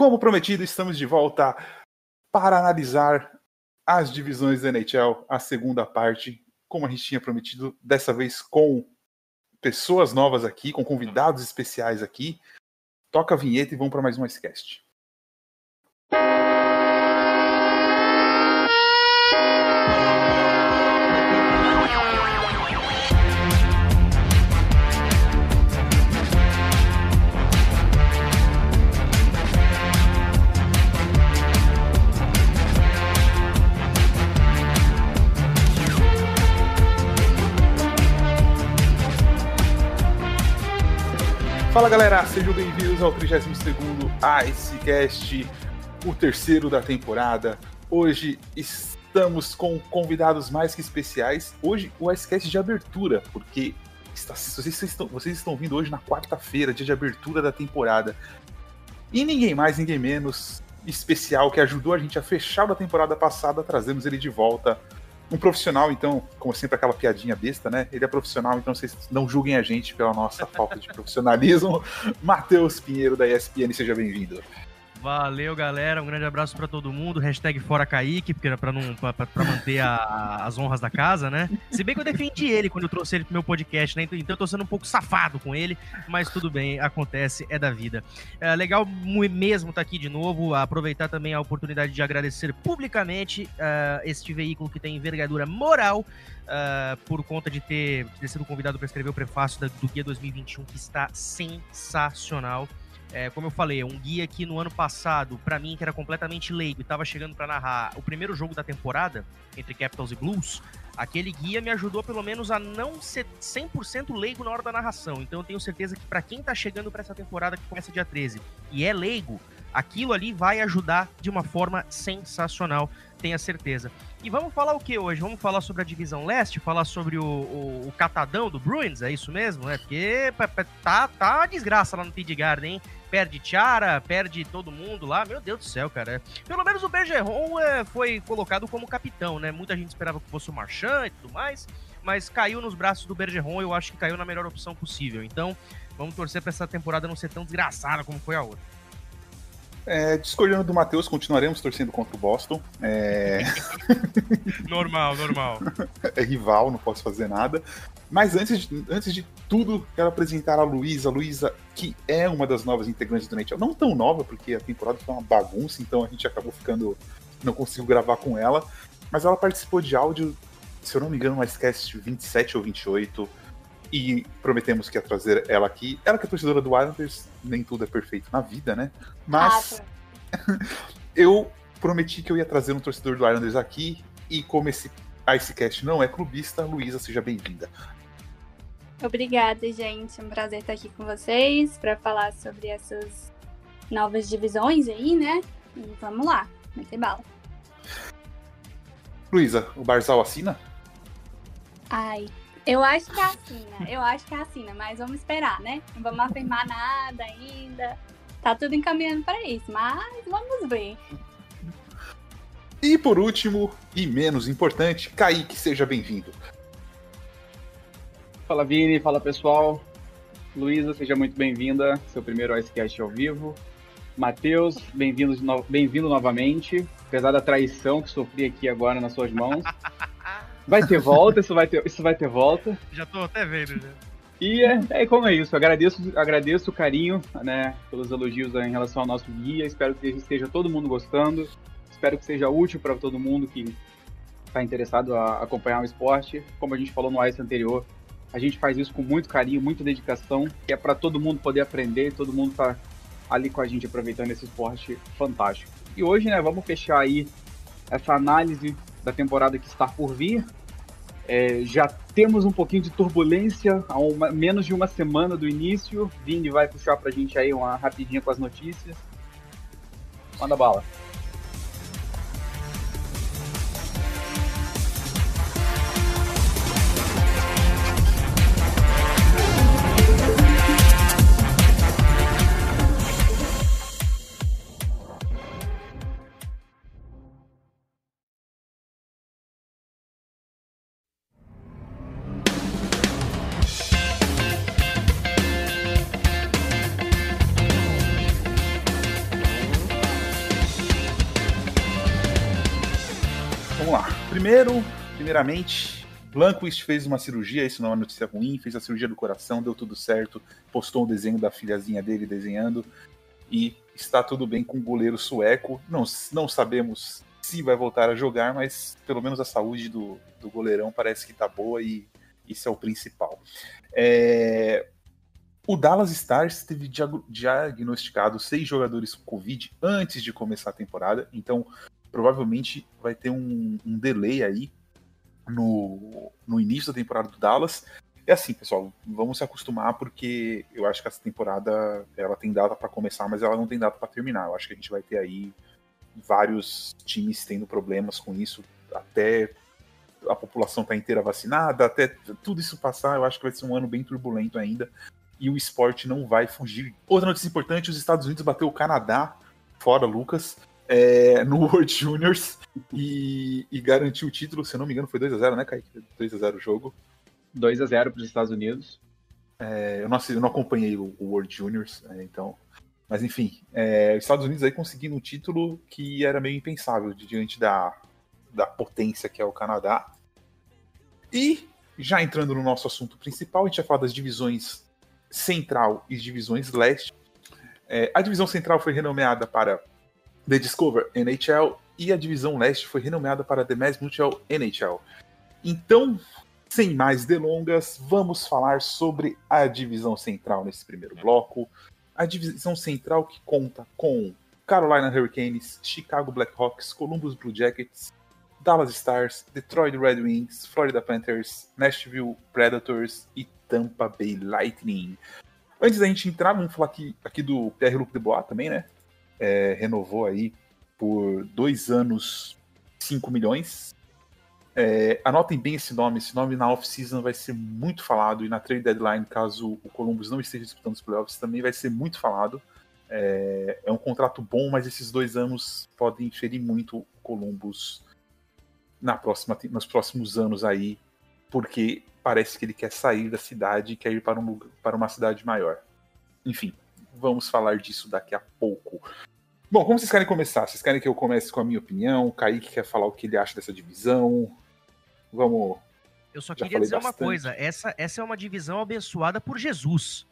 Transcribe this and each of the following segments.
Como prometido, estamos de volta para analisar as divisões da NHL, a segunda parte, como a gente tinha prometido, dessa vez com pessoas novas aqui, com convidados especiais aqui. Toca a vinheta e vamos para mais um Icecast. Fala galera, sejam bem-vindos ao 32º Icecast, o terceiro da temporada. Hoje estamos com convidados mais que especiais. Hoje o Icecast de abertura, porque está, vocês, estão, vocês estão vindo hoje na quarta-feira, dia de abertura da temporada. E ninguém mais, ninguém menos especial que ajudou a gente a fechar da temporada passada, trazemos ele de volta um profissional, então, como sempre, aquela piadinha besta, né? Ele é profissional, então vocês não julguem a gente pela nossa falta de profissionalismo. Matheus Pinheiro, da ESPN, seja bem-vindo. Valeu, galera. Um grande abraço para todo mundo. Hashtag fora Kaique, porque para não para manter a, as honras da casa, né? Se bem que eu defendi ele quando eu trouxe ele pro meu podcast, né? Então, então eu tô sendo um pouco safado com ele, mas tudo bem, acontece, é da vida. É legal mesmo estar tá aqui de novo, aproveitar também a oportunidade de agradecer publicamente uh, este veículo que tem envergadura moral uh, por conta de ter, de ter sido convidado para escrever o prefácio da, do Guia 2021, que está sensacional. É, como eu falei, é um guia que no ano passado, para mim, que era completamente leigo e tava chegando para narrar o primeiro jogo da temporada, entre Capitals e Blues, aquele guia me ajudou pelo menos a não ser 100% leigo na hora da narração. Então eu tenho certeza que para quem tá chegando para essa temporada que começa dia 13 e é leigo, aquilo ali vai ajudar de uma forma sensacional, tenha certeza. E vamos falar o que hoje? Vamos falar sobre a divisão leste, falar sobre o, o, o catadão do Bruins, é isso mesmo? É porque tá, tá uma desgraça lá no TD Garden, hein? Perde Tiara, perde todo mundo lá, meu Deus do céu, cara. Pelo menos o Bergeron é, foi colocado como capitão, né? Muita gente esperava que fosse o Marchand e tudo mais, mas caiu nos braços do Bergeron, eu acho que caiu na melhor opção possível. Então, vamos torcer para essa temporada não ser tão desgraçada como foi a outra. É, discordando do Matheus, continuaremos torcendo contra o Boston. É... normal, normal. É rival, não posso fazer nada. Mas antes de, antes de tudo, quero apresentar a Luísa. Luísa, que é uma das novas integrantes do NHL. Não tão nova, porque a temporada foi uma bagunça, então a gente acabou ficando. Não consigo gravar com ela. Mas ela participou de áudio, se eu não me engano, no Icecast 27 ou 28 e prometemos que ia trazer ela aqui. Ela que é torcedora do Islanders, nem tudo é perfeito na vida, né? Mas ah, eu prometi que eu ia trazer um torcedor do Islanders aqui, e como esse Icecast não é clubista, Luísa, seja bem-vinda. Obrigada, gente. É um prazer estar aqui com vocês para falar sobre essas novas divisões aí, né? E vamos lá, meter bala. Luísa, o Barzal assina? Ai, eu acho que é assina, eu acho que é assina, mas vamos esperar, né? Não vamos afirmar nada ainda. Tá tudo encaminhando para isso, mas vamos ver. E por último, e menos importante, Kaique, seja bem-vindo. Fala Vini, fala pessoal. Luísa, seja muito bem-vinda, seu primeiro Icecast ao vivo. Matheus, bem-vindo no... bem novamente, apesar da traição que sofri aqui agora nas suas mãos. Vai ter volta, isso vai ter, isso vai ter volta. Já tô até vendo, né? E é, é como é isso. Agradeço, agradeço o carinho, né, pelos elogios em relação ao nosso guia. Espero que esteja todo mundo gostando. Espero que seja útil para todo mundo que está interessado a acompanhar o esporte. Como a gente falou no Ice anterior, a gente faz isso com muito carinho, muita dedicação, que é para todo mundo poder aprender, todo mundo tá ali com a gente aproveitando esse esporte fantástico. E hoje, né, vamos fechar aí essa análise da temporada que está por vir. É, já temos um pouquinho de turbulência há uma, menos de uma semana do início. Vini vai puxar pra gente aí uma rapidinha com as notícias. Manda bala. Primeiro, primeiramente, Blanquist fez uma cirurgia, isso não é uma notícia ruim, fez a cirurgia do coração, deu tudo certo, postou um desenho da filhazinha dele desenhando e está tudo bem com o goleiro sueco. Não, não sabemos se vai voltar a jogar, mas pelo menos a saúde do, do goleirão parece que está boa e isso é o principal. É, o Dallas Stars teve diagnosticado seis jogadores com Covid antes de começar a temporada, então provavelmente vai ter um, um delay aí no, no início da temporada do Dallas. É assim, pessoal, vamos se acostumar porque eu acho que essa temporada ela tem data para começar, mas ela não tem data para terminar. Eu acho que a gente vai ter aí vários times tendo problemas com isso até a população tá inteira vacinada, até tudo isso passar, eu acho que vai ser um ano bem turbulento ainda e o esporte não vai fugir. Outra notícia importante: os Estados Unidos bateu o Canadá, fora Lucas, é, no World Juniors e, e, garantiu o título. Se eu não me engano, foi 2x0, né, Kaique? 2x0 o jogo. 2x0 para os Estados Unidos. É, eu, não, eu, não, acompanhei o, o World Juniors, é, então. Mas enfim, é, os Estados Unidos aí conseguindo um título que era meio impensável diante da, da potência que é o Canadá. E já entrando no nosso assunto principal, a gente vai falar das divisões Central e divisões Leste. É, a divisão Central foi renomeada para The Discover NHL e a divisão Leste foi renomeada para The Mass Mutual NHL. Então, sem mais delongas, vamos falar sobre a divisão Central nesse primeiro bloco. A divisão Central que conta com Carolina Hurricanes, Chicago Blackhawks, Columbus Blue Jackets, Dallas Stars, Detroit Red Wings, Florida Panthers, Nashville Predators e Tampa Bay Lightning. Antes da gente entrar, vamos falar aqui, aqui do Pierre-Luc Dubois também, né? É, renovou aí por dois anos 5 milhões. É, anotem bem esse nome, esse nome na off-season vai ser muito falado e na trade deadline, caso o Columbus não esteja disputando os playoffs, também vai ser muito falado. É, é um contrato bom, mas esses dois anos podem ferir muito o Columbus na próxima, nos próximos anos aí, porque parece que ele quer sair da cidade e quer ir para, um, para uma cidade maior. Enfim, vamos falar disso daqui a pouco. Bom, como vocês querem começar? Vocês querem que eu comece com a minha opinião? O Kaique quer falar o que ele acha dessa divisão? Vamos. Eu só queria dizer bastante. uma coisa: essa, essa é uma divisão abençoada por Jesus.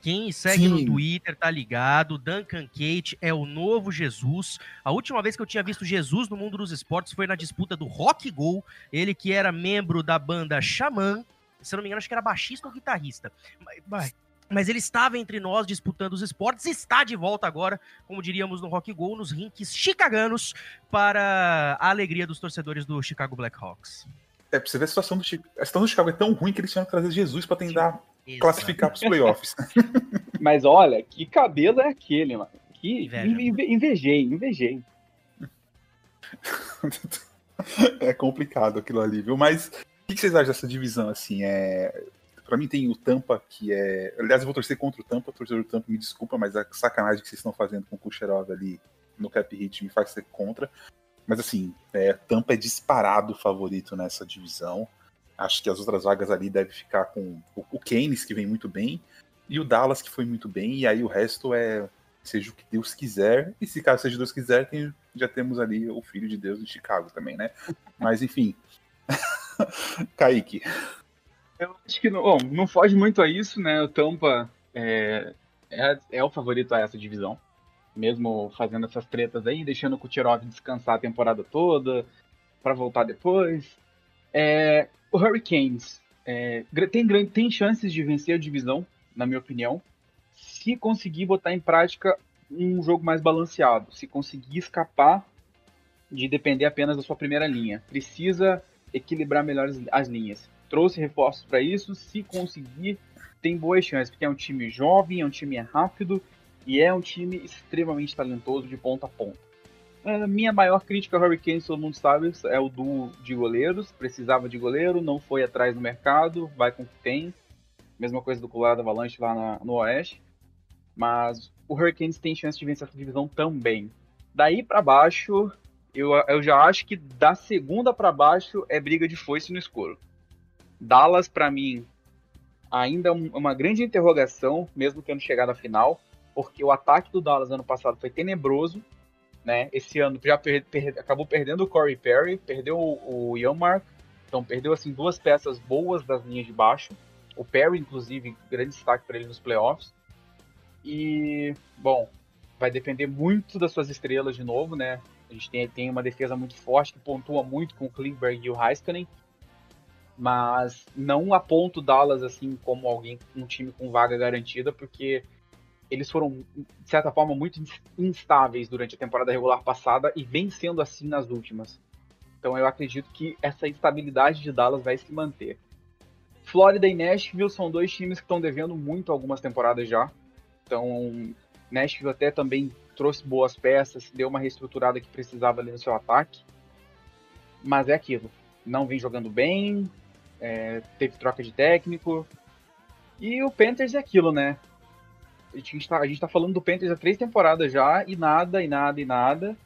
Quem segue Sim. no Twitter tá ligado. Duncan Kate é o novo Jesus. A última vez que eu tinha visto Jesus no mundo dos esportes foi na disputa do Rock Go. Ele que era membro da banda Xamã. Se eu não me engano, acho que era baixista ou guitarrista. Mas, mas ele estava entre nós disputando os esportes, está de volta agora, como diríamos no Rock Go, nos rinks chicaganos, para a alegria dos torcedores do Chicago Blackhawks. É, pra você ver a situação do Chicago. A situação do Chicago é tão ruim que eles tinham que trazer Jesus para tentar Exato. classificar para os playoffs. Mas olha, que cabelo é aquele, mano? Que Inveja. invejei, invejei. é complicado aquilo ali, viu? Mas o que vocês acham dessa divisão? Assim, é... Pra mim tem o Tampa, que é. Aliás, eu vou torcer contra o Tampa, o torcedor do Tampa me desculpa, mas a sacanagem que vocês estão fazendo com o Kucherov ali no cap hit me faz ser contra. Mas assim, é, Tampa é disparado o favorito nessa divisão. Acho que as outras vagas ali devem ficar com o Keynes, que vem muito bem, e o Dallas, que foi muito bem, e aí o resto é seja o que Deus quiser, e se caso seja Deus quiser, tem, já temos ali o Filho de Deus de Chicago também, né? Mas enfim. Kaique. Eu acho que não, bom, não foge muito a isso, né? O Tampa é, é, é, o favorito a essa divisão. Mesmo fazendo essas tretas aí, deixando o Kucherov descansar a temporada toda, para voltar depois. É, o Hurricanes é, tem, tem chances de vencer a divisão, na minha opinião, se conseguir botar em prática um jogo mais balanceado, se conseguir escapar de depender apenas da sua primeira linha. Precisa equilibrar melhor as, as linhas. Trouxe reforços para isso, se conseguir, tem boas chances, porque é um time jovem, é um time rápido e é um time extremamente talentoso de ponta a ponta. A minha maior crítica ao Hurricanes, todo mundo sabe, é o duo de goleiros. Precisava de goleiro, não foi atrás do mercado, vai com o que tem. Mesma coisa do Colorado Avalanche lá na, no Oeste. Mas o Hurricanes tem chance de vencer essa divisão também. Daí para baixo, eu, eu já acho que da segunda para baixo é briga de foice no escuro. Dallas, para mim, ainda é uma grande interrogação, mesmo tendo chegado à final, porque o ataque do Dallas ano passado foi tenebroso né? Esse ano já per per acabou perdendo o Corey Perry, perdeu o, o Mark, então perdeu assim duas peças boas das linhas de baixo. O Perry, inclusive, grande destaque para ele nos playoffs. E, bom, vai depender muito das suas estrelas de novo, né? A gente tem, tem uma defesa muito forte que pontua muito com o Klingberg e o Heiskanen, mas não aponto Dallas assim como alguém um time com vaga garantida, porque eles foram de certa forma muito instáveis durante a temporada regular passada e vem sendo assim nas últimas. Então eu acredito que essa estabilidade de Dallas vai se manter. Flórida e Nashville são dois times que estão devendo muito algumas temporadas já. Então, Nashville até também trouxe boas peças, deu uma reestruturada que precisava ali no seu ataque. Mas é aquilo. Não vem jogando bem, é, teve troca de técnico. E o Panthers é aquilo, né? A gente, está a gente tá falando do Panthers há três temporadas já, e nada, e nada, e nada.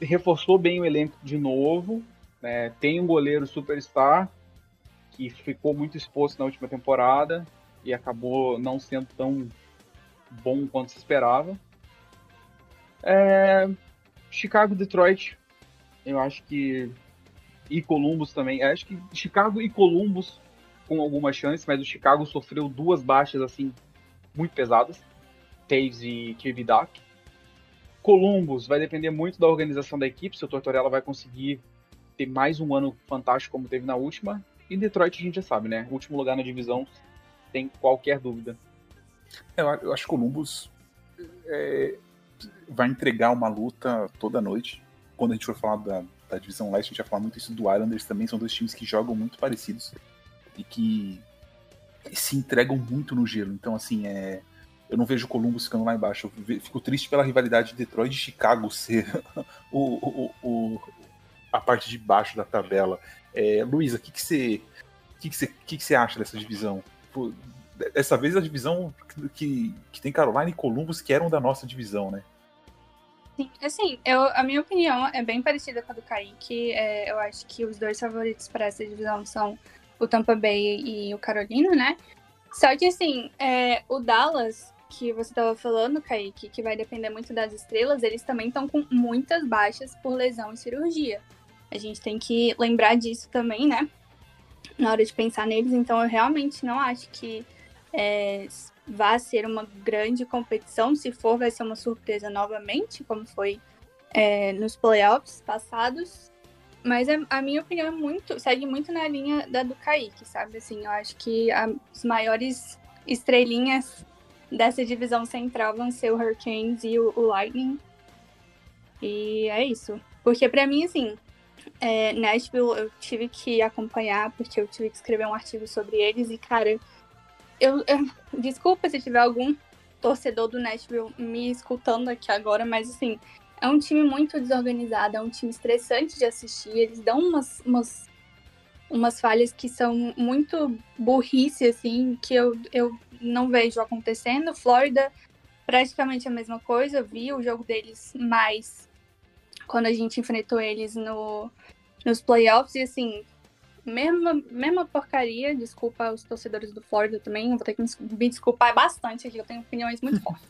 Reforçou bem o elenco de novo. Né? Tem um goleiro superstar, que ficou muito exposto na última temporada e acabou não sendo tão bom quanto se esperava. É... Chicago, Detroit, eu acho que e Columbus também. Eu acho que Chicago e Columbus com alguma chance, mas o Chicago sofreu duas baixas assim muito pesadas, Taves e Kirby Duck. Columbus vai depender muito da organização da equipe, se o Tortorella vai conseguir ter mais um ano fantástico como teve na última. E Detroit a gente já sabe, né? Último lugar na divisão, sem qualquer dúvida. É, eu acho que Columbus é, vai entregar uma luta toda noite. Quando a gente for falar da, da divisão leste, a gente vai falar muito isso do Islanders também. São dois times que jogam muito parecidos e que se entregam muito no gelo. Então, assim, é, eu não vejo o Columbus ficando lá embaixo. Eu fico triste pela rivalidade de Detroit e Chicago ser o, o, o, a parte de baixo da tabela. É, Luísa, o que, você, que, que, você, que, que você acha dessa divisão? Pô, dessa vez a divisão que, que tem Carolina e Columbus, que eram da nossa divisão, né? Sim, assim, eu, a minha opinião é bem parecida com a do Kaique. É, eu acho que os dois favoritos para essa divisão são o Tampa Bay e o Carolina, né? Só que, assim, é, o Dallas, que você estava falando, Kaique, que vai depender muito das estrelas, eles também estão com muitas baixas por lesão e cirurgia. A gente tem que lembrar disso também, né? Na hora de pensar neles. Então, eu realmente não acho que é, vá ser uma grande competição. Se for, vai ser uma surpresa novamente, como foi é, nos playoffs passados. Mas a, a, minha opinião é muito, segue muito na linha da do Kaique, sabe? Assim, eu acho que as maiores estrelinhas dessa divisão central vão ser o Hurricanes e o, o Lightning. E é isso. Porque para mim, assim, é, Nashville eu tive que acompanhar, porque eu tive que escrever um artigo sobre eles. E, cara, eu, eu desculpa se tiver algum torcedor do Nashville me escutando aqui agora, mas assim, é um time muito desorganizado, é um time estressante de assistir. Eles dão umas, umas, umas falhas que são muito burrice, assim, que eu, eu não vejo acontecendo. Flórida, praticamente a mesma coisa. Vi o jogo deles mais quando a gente enfrentou eles no, nos playoffs. E assim, mesma, mesma porcaria. Desculpa os torcedores do Flórida também. Vou ter que me desculpar bastante aqui, eu tenho opiniões muito fortes.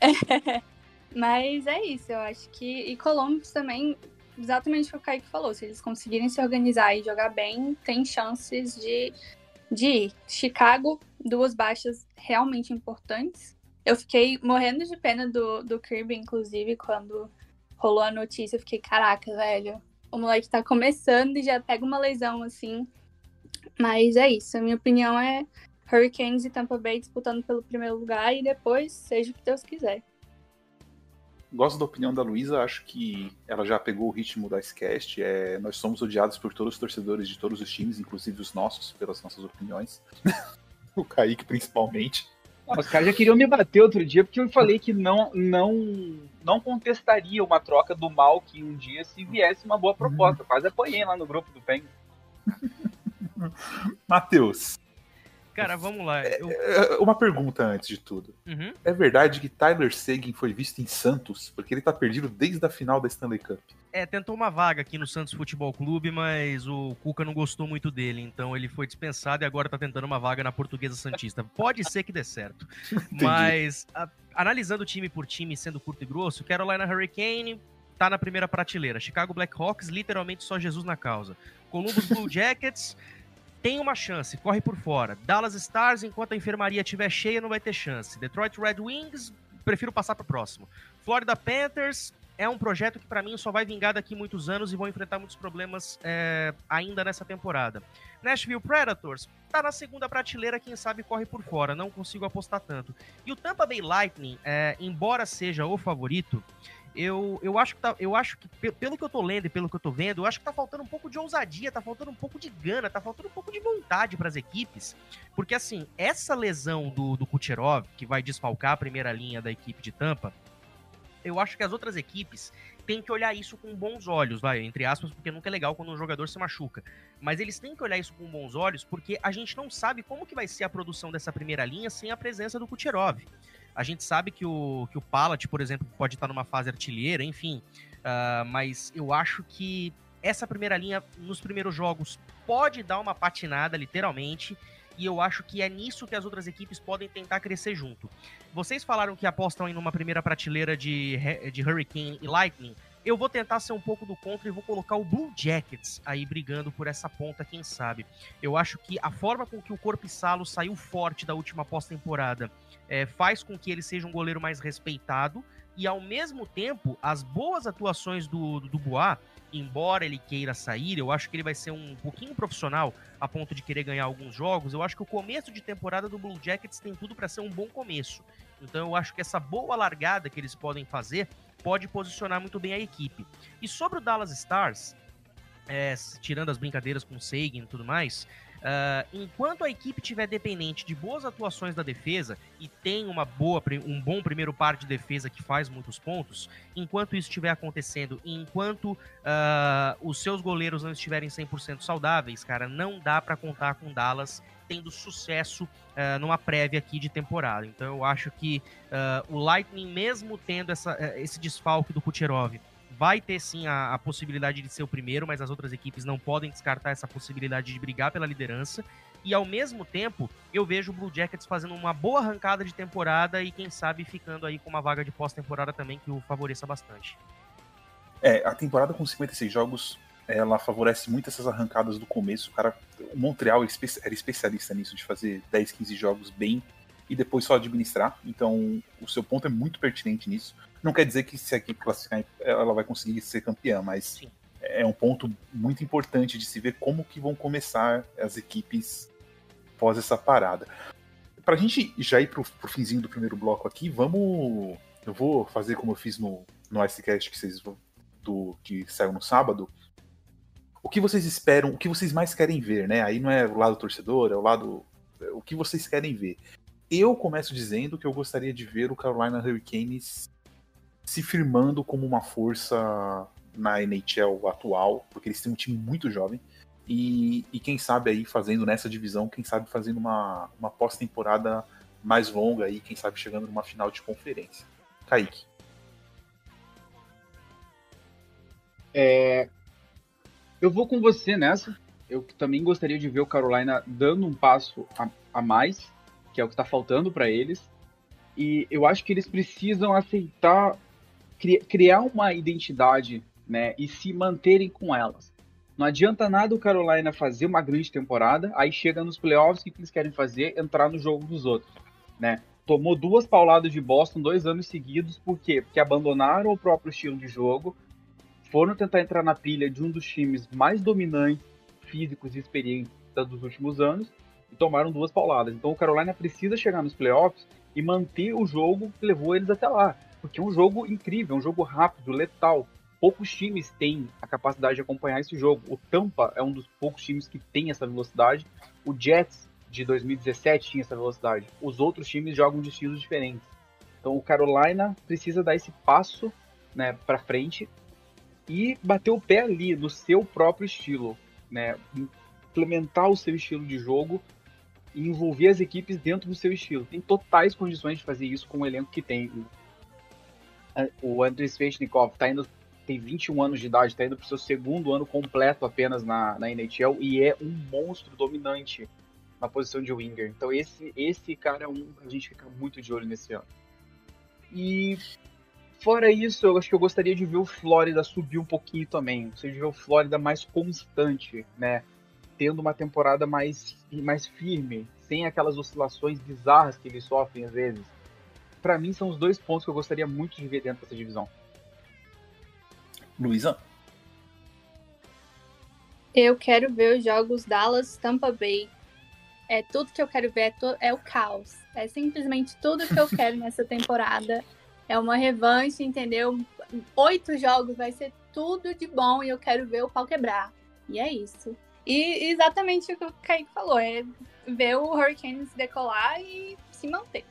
É, mas é isso, eu acho que. E Columbus também, exatamente o que o Kaique falou. Se eles conseguirem se organizar e jogar bem, tem chances de, de ir. Chicago, duas baixas realmente importantes. Eu fiquei morrendo de pena do, do Kirby, inclusive, quando rolou a notícia, eu fiquei, caraca, velho, o moleque tá começando e já pega uma lesão assim. Mas é isso, a minha opinião é Hurricanes e Tampa Bay disputando pelo primeiro lugar e depois seja o que Deus quiser. Gosto da opinião da Luísa, acho que ela já pegou o ritmo da Scast. É, nós somos odiados por todos os torcedores de todos os times, inclusive os nossos, pelas nossas opiniões. o Kaique, principalmente. Os caras já queriam me bater outro dia porque eu falei que não, não, não contestaria uma troca do mal que um dia se viesse uma boa proposta. Quase apoiei lá no grupo do PEN. Matheus. Cara, vamos lá. Eu... É, uma pergunta antes de tudo. Uhum. É verdade que Tyler Seguin foi visto em Santos? Porque ele tá perdido desde a final da Stanley Cup. É, tentou uma vaga aqui no Santos Futebol Clube, mas o Cuca não gostou muito dele, então ele foi dispensado e agora tá tentando uma vaga na Portuguesa Santista. Pode ser que dê certo. mas, a, analisando time por time, sendo curto e grosso, Carolina Hurricane tá na primeira prateleira. Chicago Blackhawks, literalmente só Jesus na causa. Columbus Blue Jackets tem uma chance, corre por fora. Dallas Stars, enquanto a enfermaria estiver cheia, não vai ter chance. Detroit Red Wings, prefiro passar para o próximo. Florida Panthers é um projeto que para mim só vai vingar daqui muitos anos e vão enfrentar muitos problemas é, ainda nessa temporada. Nashville Predators tá na segunda prateleira, quem sabe corre por fora, não consigo apostar tanto. E o Tampa Bay Lightning, é, embora seja o favorito, eu, eu acho que tá, eu acho que pelo que eu tô lendo e pelo que eu tô vendo, eu acho que tá faltando um pouco de ousadia, tá faltando um pouco de gana, tá faltando um pouco de vontade para as equipes, porque assim, essa lesão do, do Kucherov, que vai desfalcar a primeira linha da equipe de Tampa, eu acho que as outras equipes têm que olhar isso com bons olhos, vai, entre aspas, porque nunca é legal quando um jogador se machuca. Mas eles têm que olhar isso com bons olhos, porque a gente não sabe como que vai ser a produção dessa primeira linha sem a presença do Kucherov. A gente sabe que o, que o Palat, por exemplo, pode estar numa fase artilheira, enfim. Uh, mas eu acho que essa primeira linha, nos primeiros jogos, pode dar uma patinada, literalmente. E eu acho que é nisso que as outras equipes podem tentar crescer junto. Vocês falaram que apostam em uma primeira prateleira de, de Hurricane e Lightning. Eu vou tentar ser um pouco do contra e vou colocar o Blue Jackets aí brigando por essa ponta, quem sabe. Eu acho que a forma com que o Corpo Salo saiu forte da última pós-temporada é, faz com que ele seja um goleiro mais respeitado e ao mesmo tempo as boas atuações do, do, do Bois, embora ele queira sair, eu acho que ele vai ser um pouquinho profissional a ponto de querer ganhar alguns jogos. Eu acho que o começo de temporada do Blue Jackets tem tudo para ser um bom começo. Então eu acho que essa boa largada que eles podem fazer pode posicionar muito bem a equipe. E sobre o Dallas Stars, é, tirando as brincadeiras com o Sagan e tudo mais, Uh, enquanto a equipe estiver dependente de boas atuações da defesa e tem uma boa, um bom primeiro par de defesa que faz muitos pontos, enquanto isso estiver acontecendo e enquanto uh, os seus goleiros não estiverem 100% saudáveis, cara, não dá para contar com Dallas tendo sucesso uh, numa prévia aqui de temporada. Então eu acho que o Lightning, mesmo tendo essa, esse desfalque do Kucherov, vai ter sim a, a, possibilidade de ser o primeiro, mas as outras equipes não podem descartar essa possibilidade de brigar pela liderança. E ao mesmo tempo, eu vejo o Blue Jackets fazendo uma boa arrancada de temporada e quem sabe ficando aí com uma vaga de pós-temporada também que o favoreça bastante. É, a temporada com 56 jogos, ela favorece muito essas arrancadas do começo. O cara, o Montreal era especialista nisso, de fazer 10, 15 jogos bem e depois só administrar. Então, o seu ponto é muito pertinente nisso. Não quer dizer que se a equipe classificar, ela vai conseguir ser campeã, mas Sim. é um ponto muito importante de se ver como que vão começar as equipes pós essa parada. Pra gente já ir pro, pro finzinho do primeiro bloco aqui, vamos. Eu vou fazer como eu fiz no, no Icecast que vocês do que saiu no sábado. O que vocês esperam, o que vocês mais querem ver, né? Aí não é o lado torcedor, é o lado. O que vocês querem ver. Eu começo dizendo que eu gostaria de ver o Carolina Hurricanes se firmando como uma força na NHL atual, porque eles têm um time muito jovem. E, e quem sabe aí fazendo nessa divisão, quem sabe fazendo uma, uma pós-temporada mais longa aí, quem sabe chegando numa final de conferência. Kaique. É, eu vou com você nessa. Eu também gostaria de ver o Carolina dando um passo a, a mais, que é o que está faltando para eles. E eu acho que eles precisam aceitar criar uma identidade né, e se manterem com elas. Não adianta nada o Carolina fazer uma grande temporada, aí chega nos playoffs, o que eles querem fazer? Entrar no jogo dos outros. Né? Tomou duas pauladas de Boston dois anos seguidos, por quê? Porque abandonaram o próprio estilo de jogo, foram tentar entrar na pilha de um dos times mais dominantes, físicos e experientes dos últimos anos, e tomaram duas pauladas. Então o Carolina precisa chegar nos playoffs e manter o jogo que levou eles até lá porque é um jogo incrível, é um jogo rápido, letal. Poucos times têm a capacidade de acompanhar esse jogo. O Tampa é um dos poucos times que tem essa velocidade. O Jets de 2017 tinha essa velocidade. Os outros times jogam de estilos diferentes. Então o Carolina precisa dar esse passo né, para frente e bater o pé ali no seu próprio estilo, né? Implementar o seu estilo de jogo e envolver as equipes dentro do seu estilo. Tem totais condições de fazer isso com o elenco que tem. O Andrei Svechnikov tá indo, tem 21 anos de idade, está indo para o seu segundo ano completo apenas na, na NHL e é um monstro dominante na posição de winger. Então esse, esse cara é um a gente fica muito de olho nesse ano. E fora isso, eu acho que eu gostaria de ver o Flórida subir um pouquinho também. Ou seja, ver o Flórida mais constante, né? Tendo uma temporada mais, mais firme, sem aquelas oscilações bizarras que eles sofrem às vezes. Para mim, são os dois pontos que eu gostaria muito de ver dentro dessa divisão. Luísa? Eu quero ver os jogos Dallas Tampa Bay. É tudo que eu quero ver, é, é o caos. É simplesmente tudo que eu quero nessa temporada. É uma revanche, entendeu? Oito jogos vai ser tudo de bom e eu quero ver o pau quebrar. E é isso. E exatamente o que o Kaique falou: é ver o Hurricanes decolar e se manter.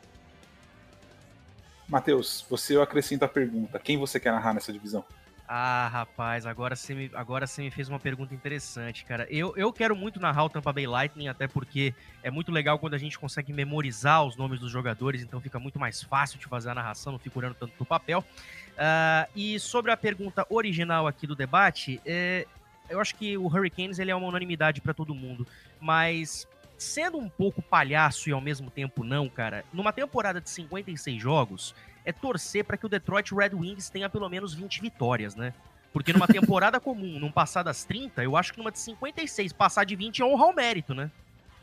Matheus, você acrescenta a pergunta: quem você quer narrar nessa divisão? Ah, rapaz, agora você me, agora você me fez uma pergunta interessante, cara. Eu, eu quero muito narrar o Tampa Bay Lightning, até porque é muito legal quando a gente consegue memorizar os nomes dos jogadores, então fica muito mais fácil de fazer a narração, não fico olhando tanto no papel. Uh, e sobre a pergunta original aqui do debate, é, eu acho que o Hurricanes ele é uma unanimidade para todo mundo, mas sendo um pouco palhaço e ao mesmo tempo não, cara, numa temporada de 56 jogos é torcer para que o Detroit Red Wings tenha pelo menos 20 vitórias, né? Porque numa temporada comum, num passar das 30, eu acho que numa de 56, passar de 20 é honrar o mérito, né?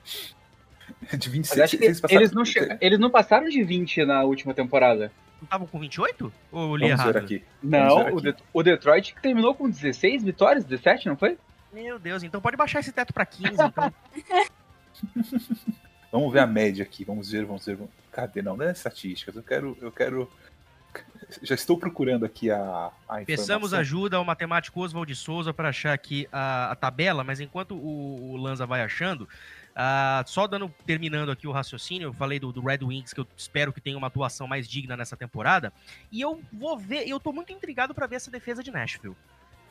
De 26, eles, eles, não che... eles não passaram de 20 na última temporada. Não estavam com 28? Ou eu li Vamos errado? Ver aqui. Não, ver aqui. O, De o Detroit terminou com 16 vitórias, 17, não foi? Meu Deus, então pode baixar esse teto para 15, então. Vamos ver a média aqui, vamos ver, vamos ver. Cadê? Não, não é estatísticas. Eu quero. Eu quero. Já estou procurando aqui a, a Peçamos ajuda ao matemático Oswald de Souza para achar aqui a, a, tabela, mas enquanto o, o Lanza vai achando, uh, só dando terminando aqui o raciocínio, eu falei do, do, Red Wings que eu espero que tenha uma atuação mais digna nessa temporada, e eu vou ver, eu tô muito intrigado para ver essa defesa de Nashville.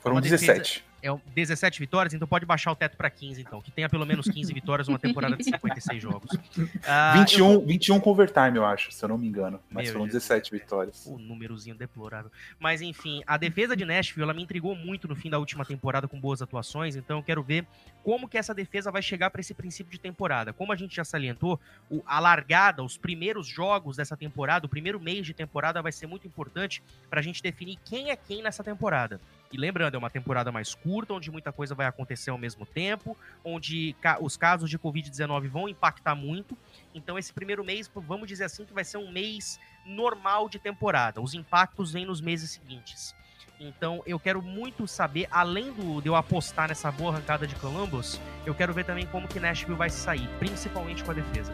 Foram 17. É 17 vitórias, então pode baixar o teto para 15, então. Que tenha pelo menos 15 vitórias numa temporada de 56 jogos. Uh, 21, eu... 21 com overtime, eu acho, se eu não me engano. Mas Meu foram Jesus 17 vitórias. O númerozinho deplorável. Mas enfim, a defesa de Nashville, ela me intrigou muito no fim da última temporada com boas atuações, então eu quero ver como que essa defesa vai chegar para esse princípio de temporada. Como a gente já salientou, o, a largada, os primeiros jogos dessa temporada, o primeiro mês de temporada vai ser muito importante para a gente definir quem é quem nessa temporada. E lembrando, é uma temporada mais curta, onde muita coisa vai acontecer ao mesmo tempo, onde ca os casos de Covid-19 vão impactar muito. Então, esse primeiro mês, vamos dizer assim, que vai ser um mês normal de temporada. Os impactos vêm nos meses seguintes. Então, eu quero muito saber, além do, de eu apostar nessa boa arrancada de Columbus, eu quero ver também como que Nashville vai sair, principalmente com a defesa.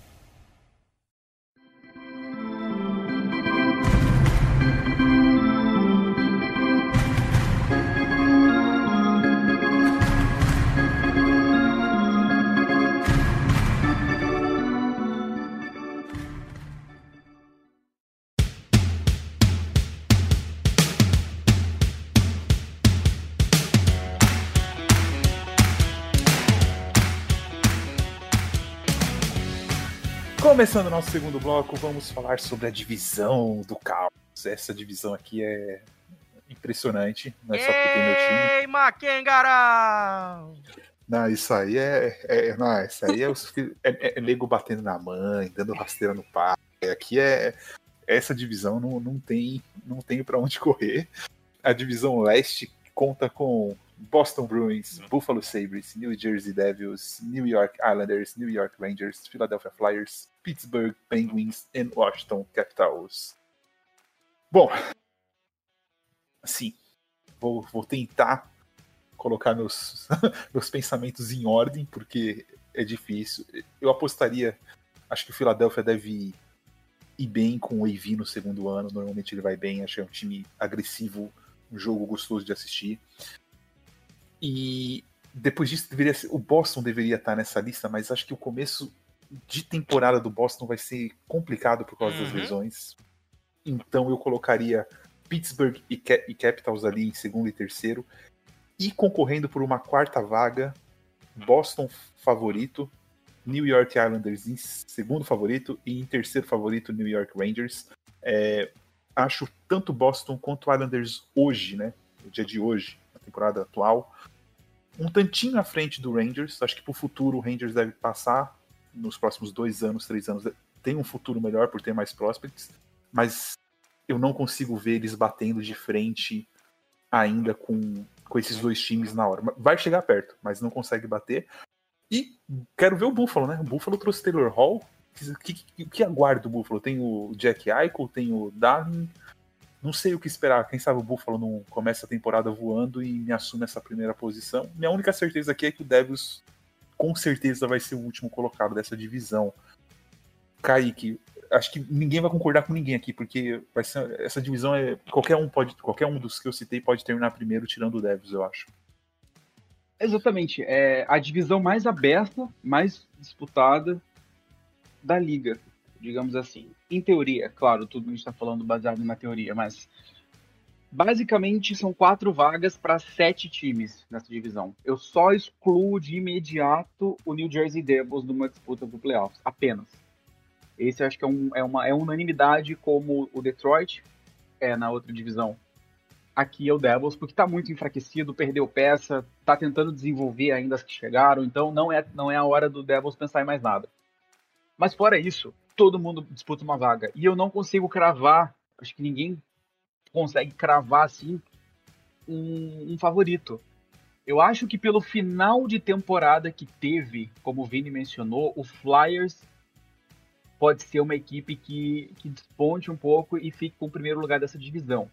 Começando o nosso segundo bloco, vamos falar sobre a divisão do caos. Essa divisão aqui é impressionante, não é só porque tem meu time. Ei, Maquengara! Não, isso aí é. é não, isso aí é, os, é, é, é nego batendo na mãe, dando rasteira no pai. Aqui é. Essa divisão não, não tem, não tem para onde correr. A divisão leste conta com Boston Bruins, Buffalo Sabres, New Jersey Devils, New York Islanders, New York Rangers, Philadelphia Flyers, Pittsburgh Penguins e Washington Capitals. Bom, assim, vou, vou tentar colocar meus, meus pensamentos em ordem, porque é difícil. Eu apostaria, acho que o Philadelphia deve ir bem com o AV no segundo ano. Normalmente ele vai bem, acho que é um time agressivo, um jogo gostoso de assistir. E depois disso, deveria ser, o Boston deveria estar nessa lista, mas acho que o começo de temporada do Boston vai ser complicado por causa uhum. das lesões. Então eu colocaria Pittsburgh e, Cap e Capitals ali em segundo e terceiro. E concorrendo por uma quarta vaga, Boston favorito, New York Islanders em segundo favorito e em terceiro favorito New York Rangers. É, acho tanto Boston quanto Islanders hoje, né, no dia de hoje, na temporada atual, um tantinho à frente do Rangers. Acho que para o futuro o Rangers deve passar nos próximos dois anos, três anos, tem um futuro melhor por ter mais prospects, mas eu não consigo ver eles batendo de frente ainda com, com esses dois times na hora. Vai chegar perto, mas não consegue bater. E quero ver o Buffalo, né? O Buffalo trouxe Taylor Hall. O que, que, que aguarda o Buffalo? Tem o Jack Eichel, tem o Darwin. Não sei o que esperar. Quem sabe o Buffalo não começa a temporada voando e me assume essa primeira posição. Minha única certeza aqui é que o Devils com certeza vai ser o último colocado dessa divisão. Kaique, acho que ninguém vai concordar com ninguém aqui, porque vai ser, essa divisão é. Qualquer um pode. Qualquer um dos que eu citei pode terminar primeiro, tirando o Devils, eu acho. Exatamente. É a divisão mais aberta, mais disputada da liga, digamos assim. Em teoria, claro, tudo a gente está falando baseado na teoria, mas Basicamente, são quatro vagas para sete times nessa divisão. Eu só excluo de imediato o New Jersey Devils numa disputa do playoffs, apenas. Esse acho que é, um, é uma é unanimidade como o Detroit é na outra divisão. Aqui é o Devils, porque está muito enfraquecido, perdeu peça, está tentando desenvolver ainda as que chegaram, então não é, não é a hora do Devils pensar em mais nada. Mas fora isso, todo mundo disputa uma vaga. E eu não consigo cravar, acho que ninguém consegue cravar assim um, um, favorito. Eu acho que pelo final de temporada que teve, como o Vini mencionou, o Flyers pode ser uma equipe que, que desponte um pouco e fique com o primeiro lugar dessa divisão.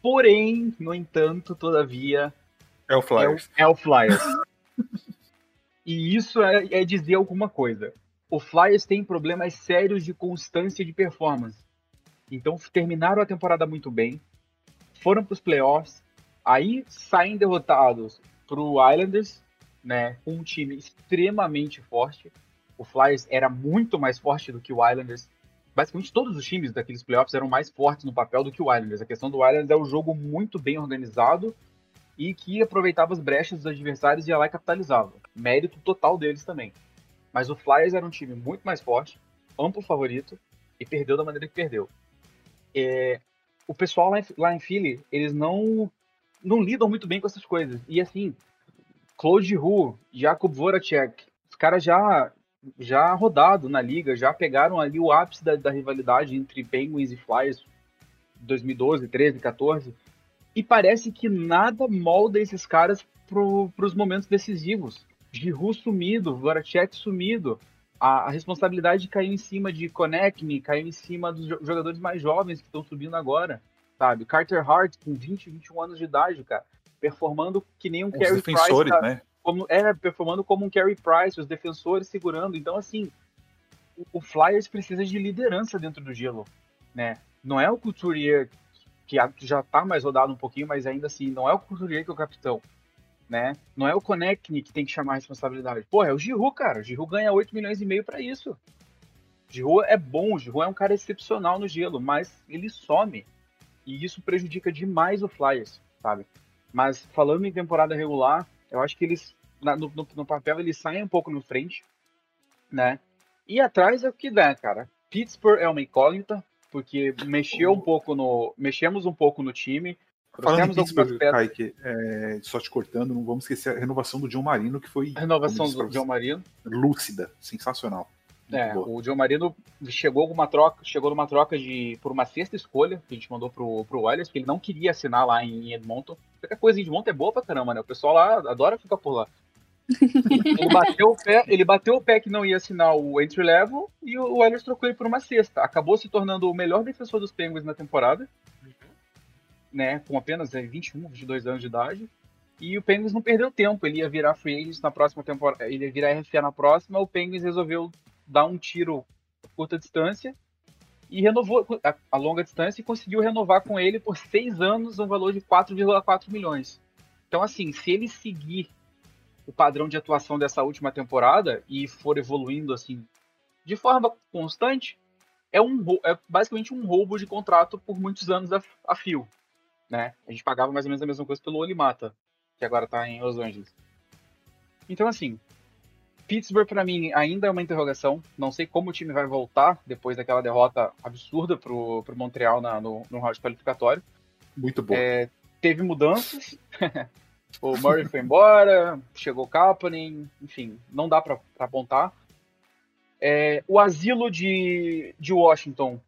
Porém, no entanto, todavia. É o Flyers. É o, é o Flyers. e isso é, é dizer alguma coisa. O Flyers tem problemas sérios de constância de performance. Então terminaram a temporada muito bem, foram para os playoffs, aí saem derrotados para o Islanders, né, um time extremamente forte. O Flyers era muito mais forte do que o Islanders. Basicamente todos os times daqueles playoffs eram mais fortes no papel do que o Islanders. A questão do Islanders é um jogo muito bem organizado e que aproveitava as brechas dos adversários e ia lá e capitalizava. Mérito total deles também. Mas o Flyers era um time muito mais forte, amplo favorito e perdeu da maneira que perdeu. É, o pessoal lá em, lá em Philly, eles não, não lidam muito bem com essas coisas. E assim, Claude Hu, Jakub Voracek, os caras já já rodado na liga, já pegaram ali o ápice da, da rivalidade entre Penguins e Flyers 2012, 13, 14. E parece que nada molda esses caras para os momentos decisivos. Giroud sumido, Voracek sumido, a, a, responsabilidade caiu em cima de Konechny, caiu em cima dos jogadores mais jovens que estão subindo agora, sabe? Carter Hart, com 20, 21 anos de idade, cara, performando que nem um os Carey Price, né? Como, é, performando como um Carey Price, os defensores segurando. Então, assim, o, o Flyers precisa de liderança dentro do gelo, né? Não é o Couturier que já tá mais rodado um pouquinho, mas ainda assim, não é o Couturier que é o capitão né? Não é o Konechny que tem que chamar a responsabilidade. Pô, é o Giroud, cara. O Giroud ganha 8 milhões e meio para isso. Giroud é bom, o Giroud é um cara excepcional no gelo, mas ele some. E isso prejudica demais o Flyers, sabe? Mas falando em temporada regular, eu acho que eles, no, no, no papel, eles saem um pouco no frente, né? E atrás é o que dá, cara. Pittsburgh é uma incógnita, porque mexeu um pouco no. Mexemos um pouco no time. Falando em Pittsburgh, Kaique, é, só te cortando, não vamos esquecer a renovação do John Marino, que foi. A renovação do John Marino. Lúcida, sensacional. É, o John Marino chegou uma troca, chegou numa troca de por uma sexta escolha que a gente mandou pro, pro Oilers, porque ele não queria assinar lá em Edmonton. Qualquer coisa em Edmonton é boa pra caramba, né? O pessoal lá adora ficar por lá. ele, bateu o pé, ele bateu o pé que não ia assinar o entry level e o Oilers trocou ele por uma sexta. Acabou se tornando o melhor defensor dos Penguins na temporada né, com apenas 21, é, 22 anos de idade. E o Penguins não perdeu tempo, ele ia virar free agent na próxima temporada, ele ia virar RFA na próxima, o Penguins resolveu dar um tiro a curta distância e renovou a, a longa distância e conseguiu renovar com ele por seis anos, um valor de 4,4 milhões. Então, assim, se ele seguir o padrão de atuação dessa última temporada e for evoluindo assim de forma constante, é um é basicamente um roubo de contrato por muitos anos a, a fio, né? A gente pagava mais ou menos a mesma coisa pelo Olimata, que agora tá em Los Angeles. Então assim, Pittsburgh para mim ainda é uma interrogação. Não sei como o time vai voltar depois daquela derrota absurda pro, pro Montreal na, no, no round qualificatório. Muito bom. É, teve mudanças. o Murray foi embora, chegou o Kapanen, enfim, não dá para apontar. É, o asilo de, de Washington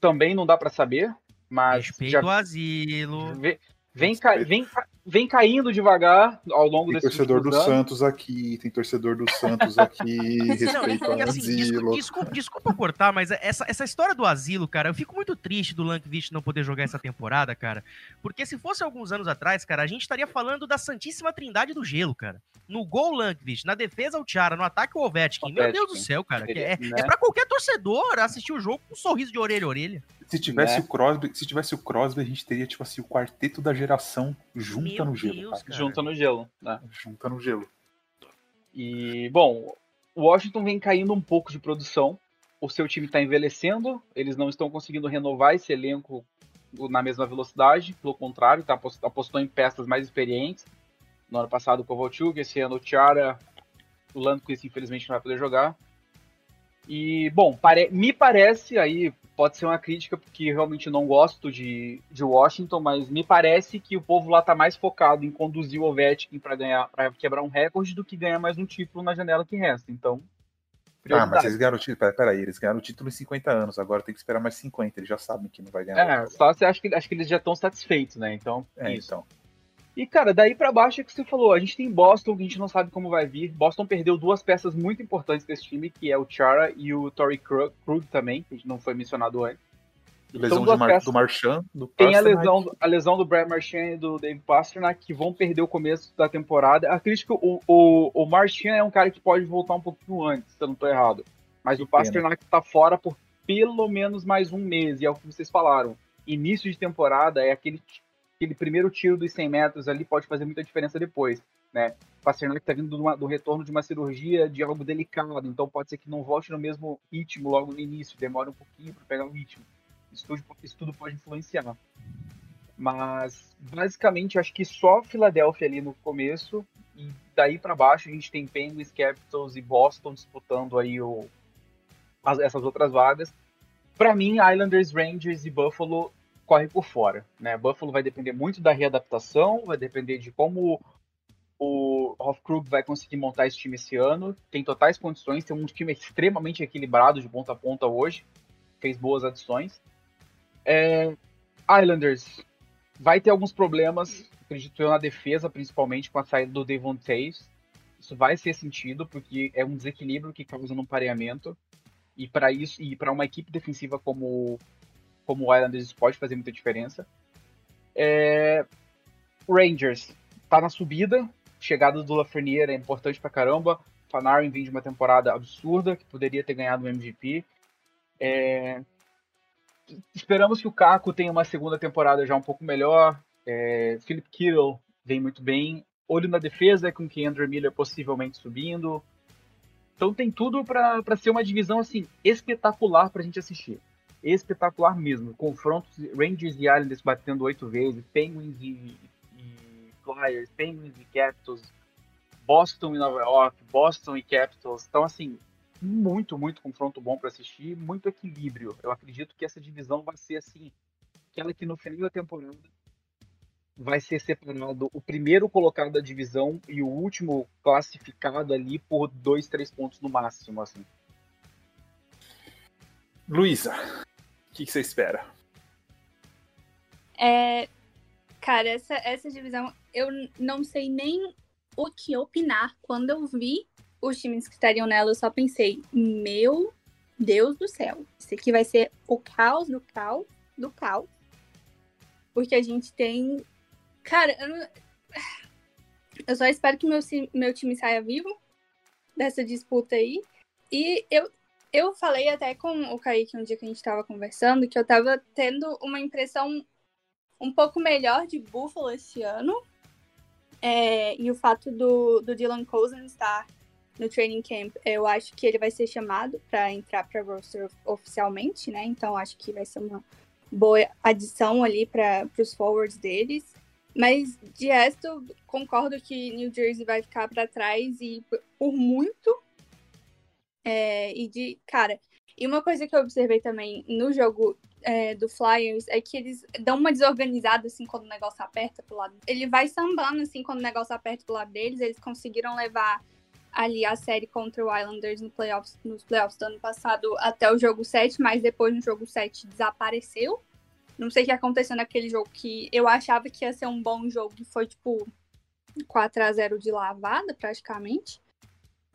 também não dá para saber, mas Respeito já, o asilo. Vem, vem, vem, vem caindo devagar ao longo tem desse torcedor do Santos aqui, tem torcedor do Santos aqui, respeito ao assim, asilo. Desculpa, desculpa, cortar, mas essa, essa história do asilo, cara, eu fico muito triste do Lankvist não poder jogar essa temporada, cara, porque se fosse alguns anos atrás, cara, a gente estaria falando da Santíssima Trindade do Gelo, cara. No gol Lankvist, na defesa o Tiara, no ataque o Ovechkin. Meu Deus do céu, cara, é, né? é pra qualquer torcedor assistir o jogo com um sorriso de orelha a orelha. Se tivesse né? o Crosby, se tivesse o Crosby, a gente teria tipo assim o quarteto da geração junta Meu no gelo, Deus, Junta no gelo, né? Junta no gelo. E bom, o Washington vem caindo um pouco de produção. O seu time está envelhecendo, eles não estão conseguindo renovar esse elenco na mesma velocidade, pelo contrário, tá, apostou em peças mais experientes. No ano passado o Kovalchuk, esse ano o Tiara, o Landquist infelizmente não vai poder jogar. E, bom, pare me parece, aí pode ser uma crítica, porque realmente não gosto de, de Washington, mas me parece que o povo lá tá mais focado em conduzir o Ovechkin para ganhar, para quebrar um recorde do que ganhar mais um título na janela que resta. Então. Ah, mas eles ganharam o título. Peraí, eles ganharam o título em 50 anos, agora tem que esperar mais 50. Eles já sabem que não vai ganhar. É, só você acha que, acho que eles já estão satisfeitos, né? Então. É, isso. então. E, cara, daí para baixo é que você falou. A gente tem Boston, que a gente não sabe como vai vir. Boston perdeu duas peças muito importantes desse time, que é o Chara e o Tory Krug, também, que não foi mencionado antes. Lesão Mar peças. do Marchand. Do tem a lesão, a lesão do Brad Marchand e do Dave Pasternak, que vão perder o começo da temporada. Acredito que o, o, o Marchand é um cara que pode voltar um pouquinho antes, se eu não tô errado. Mas que o Pasternak tá fora por pelo menos mais um mês, e é o que vocês falaram. Início de temporada é aquele aquele primeiro tiro dos 100 metros ali pode fazer muita diferença depois, né? Pasternak está vindo do, do, retorno de uma cirurgia de algo delicado, então pode ser que não volte no mesmo ritmo logo no início, demore um pouquinho para pegar o ritmo. Isso tudo, isso tudo pode influenciar. Mas, basicamente, acho que só Filadélfia ali no começo, e daí para baixo a gente tem Penguins, Capitals e Boston disputando aí o, as, essas outras vagas. Para mim, Islanders, Rangers e Buffalo corre por fora. Né? Buffalo vai depender muito da readaptação, vai depender de como o Hofkrug vai conseguir montar esse time esse ano. Tem totais condições, tem um time extremamente equilibrado de ponta a ponta hoje, fez boas adições. É, Islanders vai ter alguns problemas, acredito eu, na defesa, principalmente com a saída do Devon Taves. Isso vai ser sentido, porque é um desequilíbrio que causa no pareamento. E para isso, e para uma equipe defensiva como como o Islanders pode fazer muita diferença. É... Rangers tá na subida, chegada do Lafreniere é importante pra caramba. Panarin vem de uma temporada absurda, que poderia ter ganhado o MVP. É... Esperamos que o Caco tenha uma segunda temporada já um pouco melhor. É... Philip Kittle vem muito bem. Olho na defesa, com que Andrew Miller possivelmente subindo. Então tem tudo para ser uma divisão assim espetacular para a gente assistir espetacular mesmo. Confrontos Rangers e Islanders batendo oito vezes, Penguins e, e, Flyers, Penguins e Capitals, Boston e Nova York, Boston e Capitals. Então, assim, muito, muito confronto bom para assistir, muito equilíbrio. Eu acredito que essa divisão vai ser assim, aquela que no final da temporada vai ser separado o primeiro colocado da divisão e o último classificado ali por dois, três pontos no máximo, assim. Luísa, o que, você espera? É, cara, essa, essa divisão, eu não sei nem o que opinar. Quando eu vi os times que estariam nela, eu só pensei, meu Deus do céu, isso aqui vai ser o caos do caos do caos. Porque a gente tem. Cara, eu, não... eu só espero que meu, meu time saia vivo dessa disputa aí. E eu, Eu falei até com o Kaique um dia que a gente tava conversando que eu tava tendo uma impressão um pouco melhor de Buffalo esse ano. É, e o fato do, do Dylan Cousins estar no training camp, eu acho que ele vai ser chamado para entrar para roster oficialmente, né? Então acho que vai ser uma boa adição ali para os forwards deles. Mas de resto, concordo que New Jersey vai ficar para trás e por muito. É, e de, cara, e uma coisa que eu observei também no jogo é, do Flyers é que eles dão uma desorganizada assim quando o negócio aperta pro lado. Ele vai sambando assim quando o negócio aperta pro lado deles. Eles conseguiram levar ali a série contra o Islanders no playoffs, nos playoffs do ano passado até o jogo 7, mas depois no jogo 7 desapareceu. Não sei o que aconteceu naquele jogo que eu achava que ia ser um bom jogo e foi tipo 4 a 0 de lavada praticamente.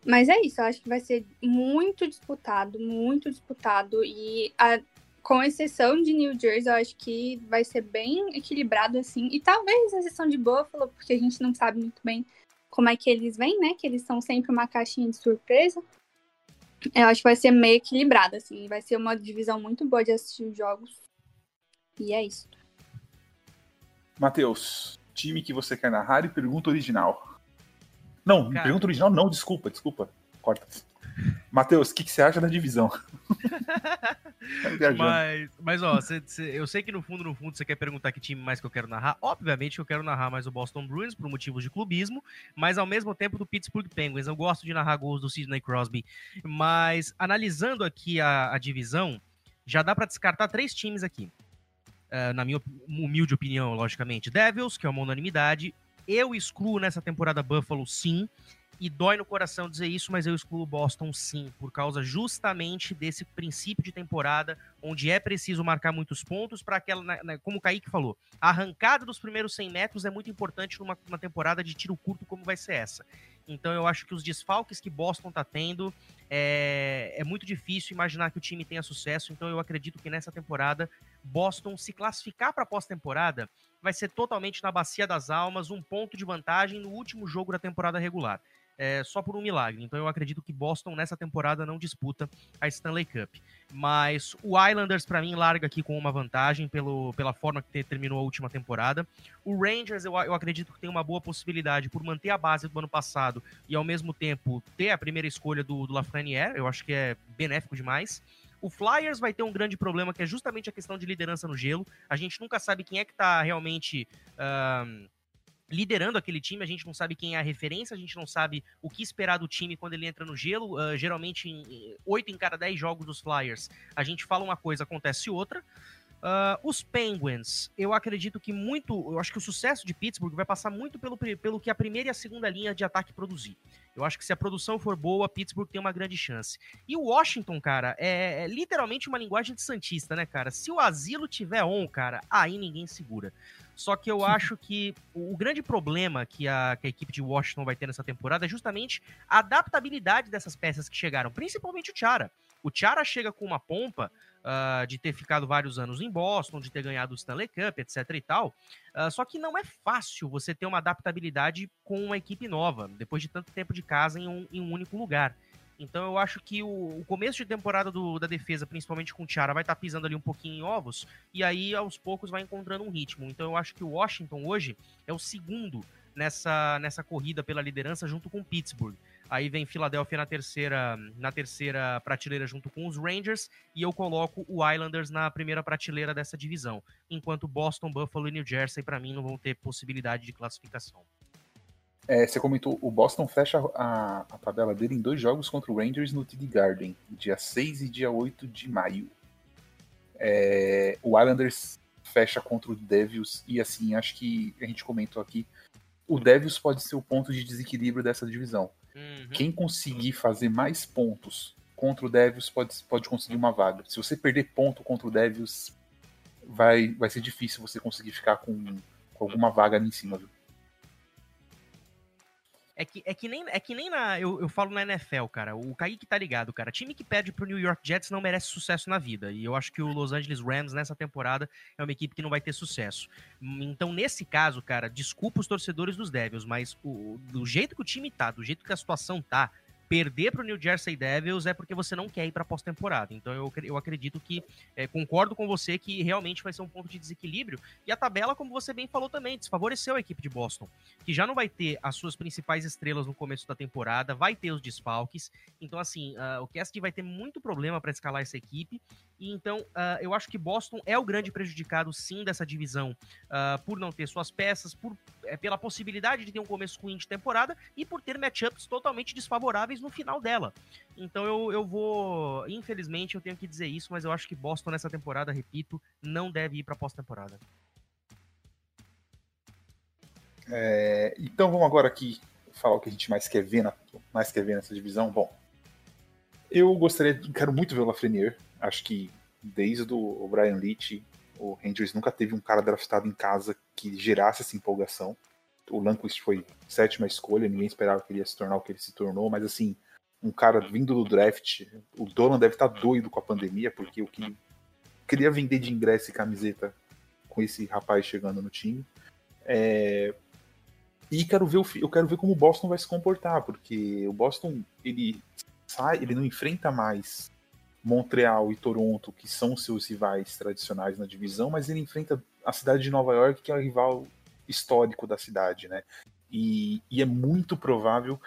Mas é isso, eu acho que vai ser muito disputado, muito disputado e a, com exceção de New Jersey, eu acho que vai ser bem equilibrado assim. E talvez a exceção de Buffalo, porque a gente não sabe muito bem como é que eles vêm, né? Que eles são sempre uma caixinha de surpresa. Eu acho que vai ser meio equilibrado, assim. Vai ser uma divisão muito boa de assistir os jogos. E é isso. Matheus, time que você quer narrar e pergunta original. Não, Cara... pergunta original não, desculpa, desculpa. Corta. Matheus, o que, que, você acha da divisão? mas, mas, ó, cê, cê, eu sei que no fundo, no fundo, você quer perguntar que time mais que eu quero narrar. Obviamente eu quero narrar mais o Boston Bruins por motivos de clubismo, mas ao mesmo tempo do Pittsburgh Penguins. Eu gosto de narrar gols do Sidney Crosby. Mas analisando aqui a, a divisão, já dá para descartar três times aqui. Uh, na minha humilde opinião, logicamente. Devils, que é uma unanimidade. Eu excluo nessa temporada Buffalo, sim. E dói no coração dizer isso, mas eu excluo Boston sim, por causa justamente desse princípio de temporada, onde é preciso marcar muitos pontos para aquela, né, né, como o Kaique falou, a arrancada dos primeiros 100 metros é muito importante numa, numa temporada de tiro curto como vai ser essa. Então eu acho que os desfalques que Boston tá tendo é, é muito difícil imaginar que o time tenha sucesso. Então eu acredito que nessa temporada Boston se classificar para pós-temporada vai ser totalmente na bacia das almas, um ponto de vantagem no último jogo da temporada regular é, só por um milagre. Então eu acredito que Boston nessa temporada não disputa a Stanley Cup. Mas o Islanders, para mim, larga aqui com uma vantagem pelo, pela forma que terminou a última temporada. O Rangers, eu, eu acredito que tem uma boa possibilidade por manter a base do ano passado e ao mesmo tempo ter a primeira escolha do, do Lafreniere. Eu acho que é benéfico demais. O Flyers vai ter um grande problema que é justamente a questão de liderança no gelo. A gente nunca sabe quem é que tá realmente. Uh, liderando aquele time, a gente não sabe quem é a referência, a gente não sabe o que esperar do time quando ele entra no gelo. Uh, geralmente, em 8 em cada 10 jogos dos Flyers, a gente fala uma coisa, acontece outra. Uh, os Penguins, eu acredito que muito. Eu acho que o sucesso de Pittsburgh vai passar muito pelo, pelo que a primeira e a segunda linha de ataque produzir. Eu acho que se a produção for boa, Pittsburgh tem uma grande chance. E o Washington, cara, é, é literalmente uma linguagem de Santista, né, cara? Se o asilo tiver on, cara, aí ninguém segura. Só que eu acho que o grande problema que a, que a, equipe de Washington vai ter nessa temporada é justamente a adaptabilidade dessas peças que chegaram, principalmente o Chara. O Chara chega com uma pompa uh, de ter ficado vários anos em Boston, de ter ganhado o Stanley Cup, etc e tal. Uh, só que não é fácil você ter uma adaptabilidade com uma equipe nova, depois de tanto tempo de casa em um, em um único lugar. Então eu acho que o, o começo de temporada do, da defesa, principalmente com o Tiara, vai estar tá pisando ali um pouquinho em ovos, e aí aos poucos vai encontrando um ritmo. Então eu acho que o Washington hoje é o segundo nessa, nessa corrida pela liderança junto com o Pittsburgh. Aí vem Filadélfia na terceira, na terceira prateleira junto com os Rangers e eu coloco o Islanders na primeira prateleira dessa divisão, enquanto Boston, Buffalo e New Jersey para mim não vão ter possibilidade de classificação. É, você comentou, o Boston fecha a, a, tabela dele em dois jogos contra o Rangers no TD Garden, dia 6 e dia 8 de maio. É, o Islanders fecha contra o Devils, e assim, acho que a gente comentou aqui, o Devils pode ser o ponto de desequilíbrio dessa divisão. Uhum. Quem conseguir fazer mais pontos contra o Devils pode, pode conseguir uma vaga. Se você perder ponto contra o Devils, vai, vai ser difícil você conseguir ficar com, com alguma vaga ali em cima, viu? É que, é que nem, é que nem na. Eu, eu falo na NFL, cara. O Kaique tá ligado, cara. Time que perde pro New York Jets não merece sucesso na vida. E eu acho que o Los Angeles Rams nessa temporada é uma equipe que não vai ter sucesso. Então, nesse caso, cara, desculpa os torcedores dos Devils, mas o, do jeito que o time tá, do jeito que a situação tá, perder para o New Jersey Devils é porque você não quer ir para pós-temporada. Então eu, eu acredito que, é, concordo com você que realmente vai ser um ponto de desequilíbrio. E a tabela, como você bem falou também, desfavoreceu a equipe de Boston, que já não vai ter as suas principais estrelas no começo da temporada, vai ter os desfalques. Então, assim, uh, o Cast vai ter muito problema para escalar essa equipe. E então, uh, eu acho que Boston é o grande prejudicado, sim, dessa divisão, uh, por não ter suas peças, por, é, pela possibilidade de ter um começo ruim de temporada e por ter matchups totalmente desfavoráveis no final dela. Então, eu, eu vou. Infelizmente, eu tenho que dizer isso, mas eu acho que Boston nessa temporada, repito, não deve ir para pós-temporada. É, então, vamos agora aqui falar o que a gente mais quer ver, na, mais quer ver nessa divisão. Bom, eu gostaria, quero muito ver o Lafreniere Acho que desde o Brian Leach, o Rangers nunca teve um cara draftado em casa que gerasse essa empolgação. O Lanquist foi sétima escolha, ninguém esperava que ele ia se tornar o que ele se tornou, mas assim, um cara vindo do draft, o Dolan deve estar doido com a pandemia, porque o que queria vender de ingresso e camiseta com esse rapaz chegando no time. É... E quero ver o, eu quero ver como o Boston vai se comportar, porque o Boston ele sai, ele não enfrenta mais Montreal e Toronto, que são seus rivais tradicionais na divisão, mas ele enfrenta a cidade de Nova York, que é o rival histórico da cidade, né? E, e é muito provável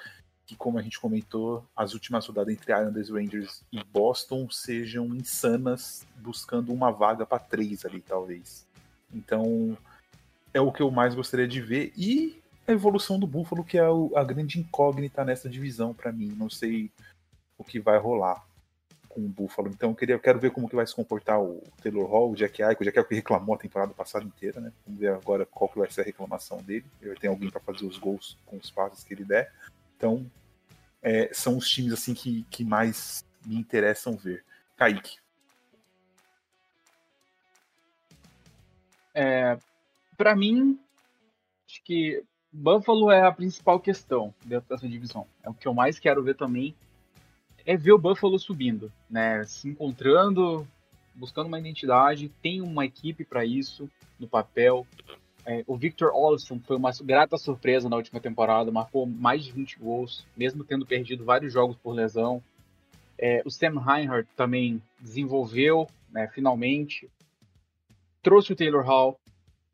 que, como a gente comentou, as últimas rodadas entre Islanders, Rangers e Boston sejam insanas, buscando uma vaga para três ali, talvez. Então, é o que eu mais gostaria de ver. E a evolução do Buffalo, que é a grande incógnita nessa divisão para mim. Não sei o que vai rolar com o Buffalo. Então eu queria, quero ver como que vai se comportar o Taylor Hall, o Jack Eichel. O Jack Eichel reclamou a temporada passada inteira, né? Vamos ver agora qual que vai ser a reclamação dele. Ele tem alguém para fazer os gols com os passes que ele der. Então é, são os times assim que, que mais me interessam ver. Kaique. É, para mim, acho que Buffalo é a principal questão dentro dessa divisão. É o que eu mais quero ver também é ver o Buffalo subindo, né? Se encontrando, buscando uma identidade, tem uma equipe para isso no papel. É, o Victor Olson foi uma grata surpresa na última temporada, marcou mais de 20 gols, mesmo tendo perdido vários jogos por lesão. É, o Sam Reinhardt também desenvolveu, né, finalmente. Trouxe o Taylor Hall,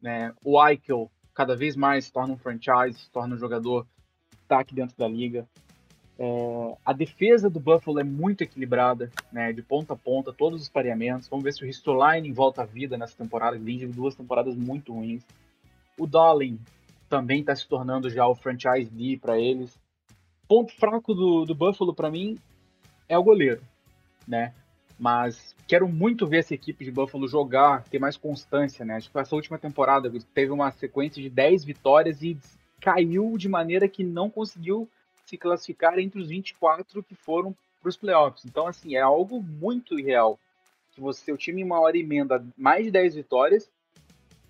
né, o Eichel cada vez mais se torna um franchise, se torna um jogador que está aqui dentro da liga. É, a defesa do Buffalo é muito equilibrada, né, de ponta a ponta, todos os pareamentos. Vamos ver se o Ristolainen volta à vida nessa temporada, vem de duas temporadas muito ruins. O Darling também está se tornando já o franchise D para eles. Ponto fraco do, do Buffalo para mim é o goleiro, né? Mas quero muito ver essa equipe de Buffalo jogar, ter mais constância, né? Acho que essa última temporada teve uma sequência de 10 vitórias e caiu de maneira que não conseguiu se classificar entre os 24 que foram para os playoffs. Então, assim, é algo muito irreal que você, seu time em uma hora emenda mais de 10 vitórias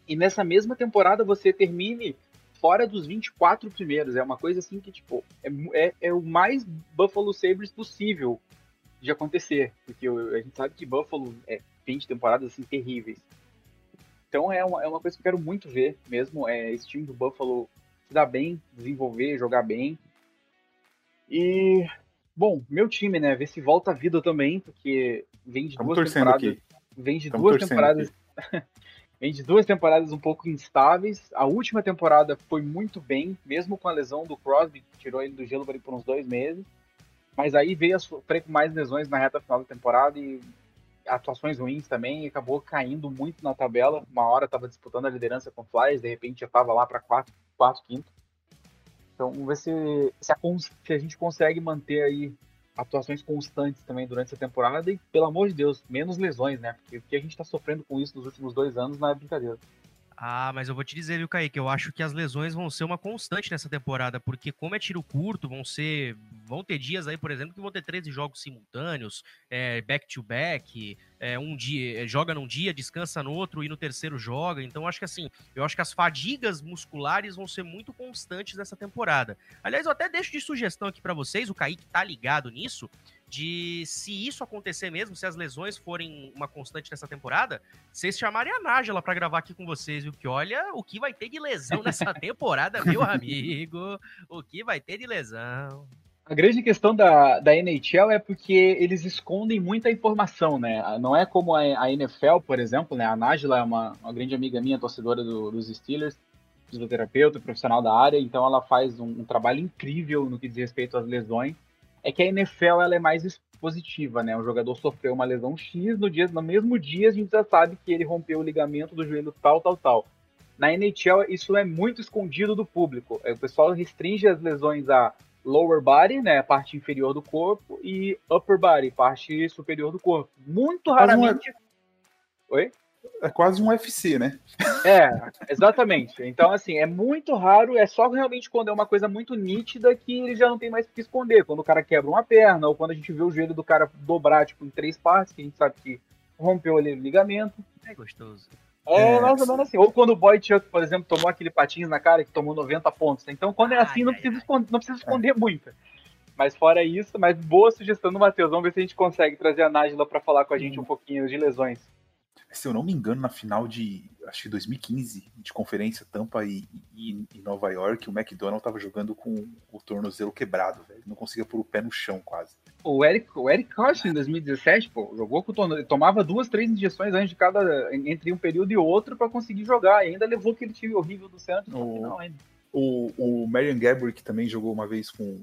e nessa mesma temporada você termine fora dos 24 primeiros. É uma coisa assim que, tipo, é, é, é o mais Buffalo Sabres possível de acontecer, porque a gente sabe que Buffalo é, tem temporadas assim terríveis. Então é uma, é uma coisa que eu quero muito ver mesmo, é esse time do Buffalo se dar bem, desenvolver, jogar bem. E, bom, meu time, né? Ver se volta a vida também, porque vem de duas temporadas. Aqui. Vem de duas temporadas. vem de duas temporadas um pouco instáveis. A última temporada foi muito bem, mesmo com a lesão do Crosby, que tirou ele do gelo por uns dois meses. Mas aí veio a sofrer com mais lesões na reta final da temporada e atuações ruins também, e acabou caindo muito na tabela. Uma hora estava disputando a liderança com o Flyers, de repente já estava lá para quarto, quarto, quinto. Então, vamos ver se, se, a, se a gente consegue manter aí atuações constantes também durante essa temporada e, pelo amor de Deus, menos lesões, né? Porque o que a gente está sofrendo com isso nos últimos dois anos não é brincadeira. Ah, mas eu vou te dizer, viu, Kaique, eu acho que as lesões vão ser uma constante nessa temporada, porque como é tiro curto, vão ser. Vão ter dias aí, por exemplo, que vão ter 13 jogos simultâneos, é, back to back, é, um dia, é, joga num dia, descansa no outro e no terceiro joga. Então, acho que assim, eu acho que as fadigas musculares vão ser muito constantes nessa temporada. Aliás, eu até deixo de sugestão aqui para vocês, o Kaique tá ligado nisso de se isso acontecer mesmo, se as lesões forem uma constante nessa temporada, vocês chamarem a Nájela para gravar aqui com vocês, viu? Que olha o que vai ter de lesão nessa temporada, meu amigo. O que vai ter de lesão. A grande questão da, da NHL é porque eles escondem muita informação, né? Não é como a, a NFL, por exemplo, né? A Nájila é uma, uma grande amiga minha, torcedora do, dos Steelers, fisioterapeuta, profissional da área, então ela faz um, um, trabalho incrível no que diz respeito às lesões. É que a NFL ela é mais expositiva, né? O jogador sofreu uma lesão X, no, dia, no mesmo dia a gente já sabe que ele rompeu o ligamento do joelho tal, tal, tal. Na NHL isso é muito escondido do público. O pessoal restringe as lesões a lower body, né, parte inferior do corpo, e upper body, parte superior do corpo. Muito raramente. Oi? É quase um UFC, né? É, exatamente. Então, assim, é muito raro, é só realmente quando é uma coisa muito nítida que ele já não tem mais o que esconder. Quando o cara quebra uma perna, ou quando a gente vê o joelho do cara dobrar, tipo, em três partes, que a gente sabe que rompeu ali o ligamento. É gostoso. É, é, mais ou menos assim. Ou quando o Boy Chuck, por exemplo, tomou aquele patins na cara que tomou 90 pontos. Então, quando é assim, ai, não, ai, precisa esconder, não precisa esconder muito. Mas fora isso, mas boa sugestão do Matheus. Vamos ver se a gente consegue trazer a Nájila para falar com a gente um pouquinho de lesões se eu não me engano, na final de acho que 2015, de conferência Tampa e, e, e Nova York, o McDonald tava jogando com o tornozelo quebrado, velho. Não conseguia pôr o pé no chão quase. O Eric, o Eric Carson em 2017, pô, jogou com o tornozelo, tomava duas, três injeções antes de cada entre um período e outro para conseguir jogar. E ainda levou aquele time horrível do Santos o, final ainda. O, o Marion Gabriel, que também jogou uma vez com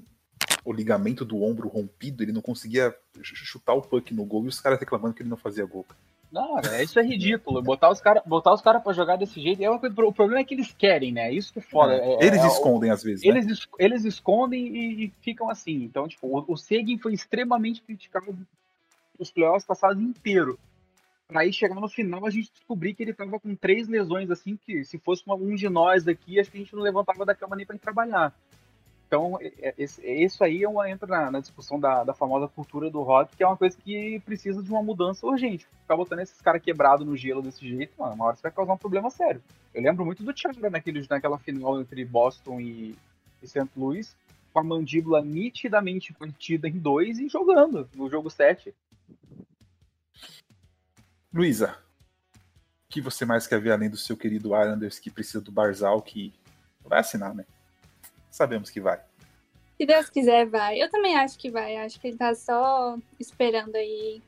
o ligamento do ombro rompido, ele não conseguia chutar o puck no gol e os caras reclamando que ele não fazia gol. Não, é, isso é ridículo. Botar os caras botar os cara pra jogar desse jeito é uma coisa. O problema é que eles querem, né? Isso que é foda. É, é eles é, escondem às vezes. Eles, né? eles escondem e, e, ficam assim. Então, tipo, o, o Seguin foi extremamente criticado os playoffs passados inteiro. Pra aí chegar no final a gente descobrir que ele tava com três lesões assim, que se fosse um de nós daqui, acho que a gente não levantava da cama nem pra ir trabalhar. Então, é, é, isso aí é entra na, na, discussão da, da famosa cultura do rock, que é uma coisa que precisa de uma mudança urgente. Ficar botando esses caras quebrados no gelo desse jeito, mano, uma hora você vai causar um problema sério. Eu lembro muito do naquele, naquela final entre Boston e, e St. Louis, com a mandíbula nitidamente partida em dois e jogando no jogo 7. Luísa, o que você mais quer ver além do seu querido Islanders que precisa do Barzal, que vai assinar, né? Sabemos que vai. Se Deus quiser, vai. Eu também acho que vai. Acho que ele tá só esperando aí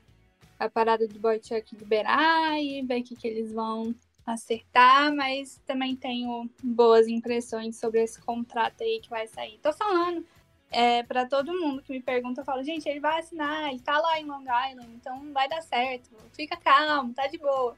a parada do Boychuk liberar e ver o que, que eles vão acertar, mas também tenho boas impressões sobre esse contrato aí que vai sair. Tô falando é, para todo mundo que me pergunta, eu falo, gente, ele vai assinar, ele tá lá em Long Island, então vai dar certo. Fica calmo, tá de boa.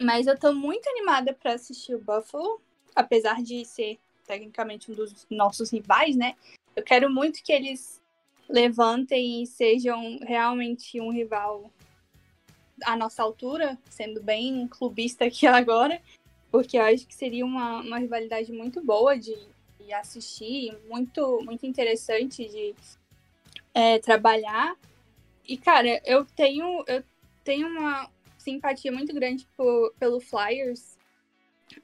Mas eu tô muito animada para assistir o Buffalo, apesar de ser tecnicamente um dos nossos rivais, né? Eu quero muito que eles levantem e sejam realmente um rival à nossa altura, sendo bem clubista aqui agora, porque eu acho que seria uma, uma rivalidade muito boa de, de assistir, muito, muito interessante de é, trabalhar. E, cara, eu tenho, eu tenho uma simpatia muito grande por, pelo Flyers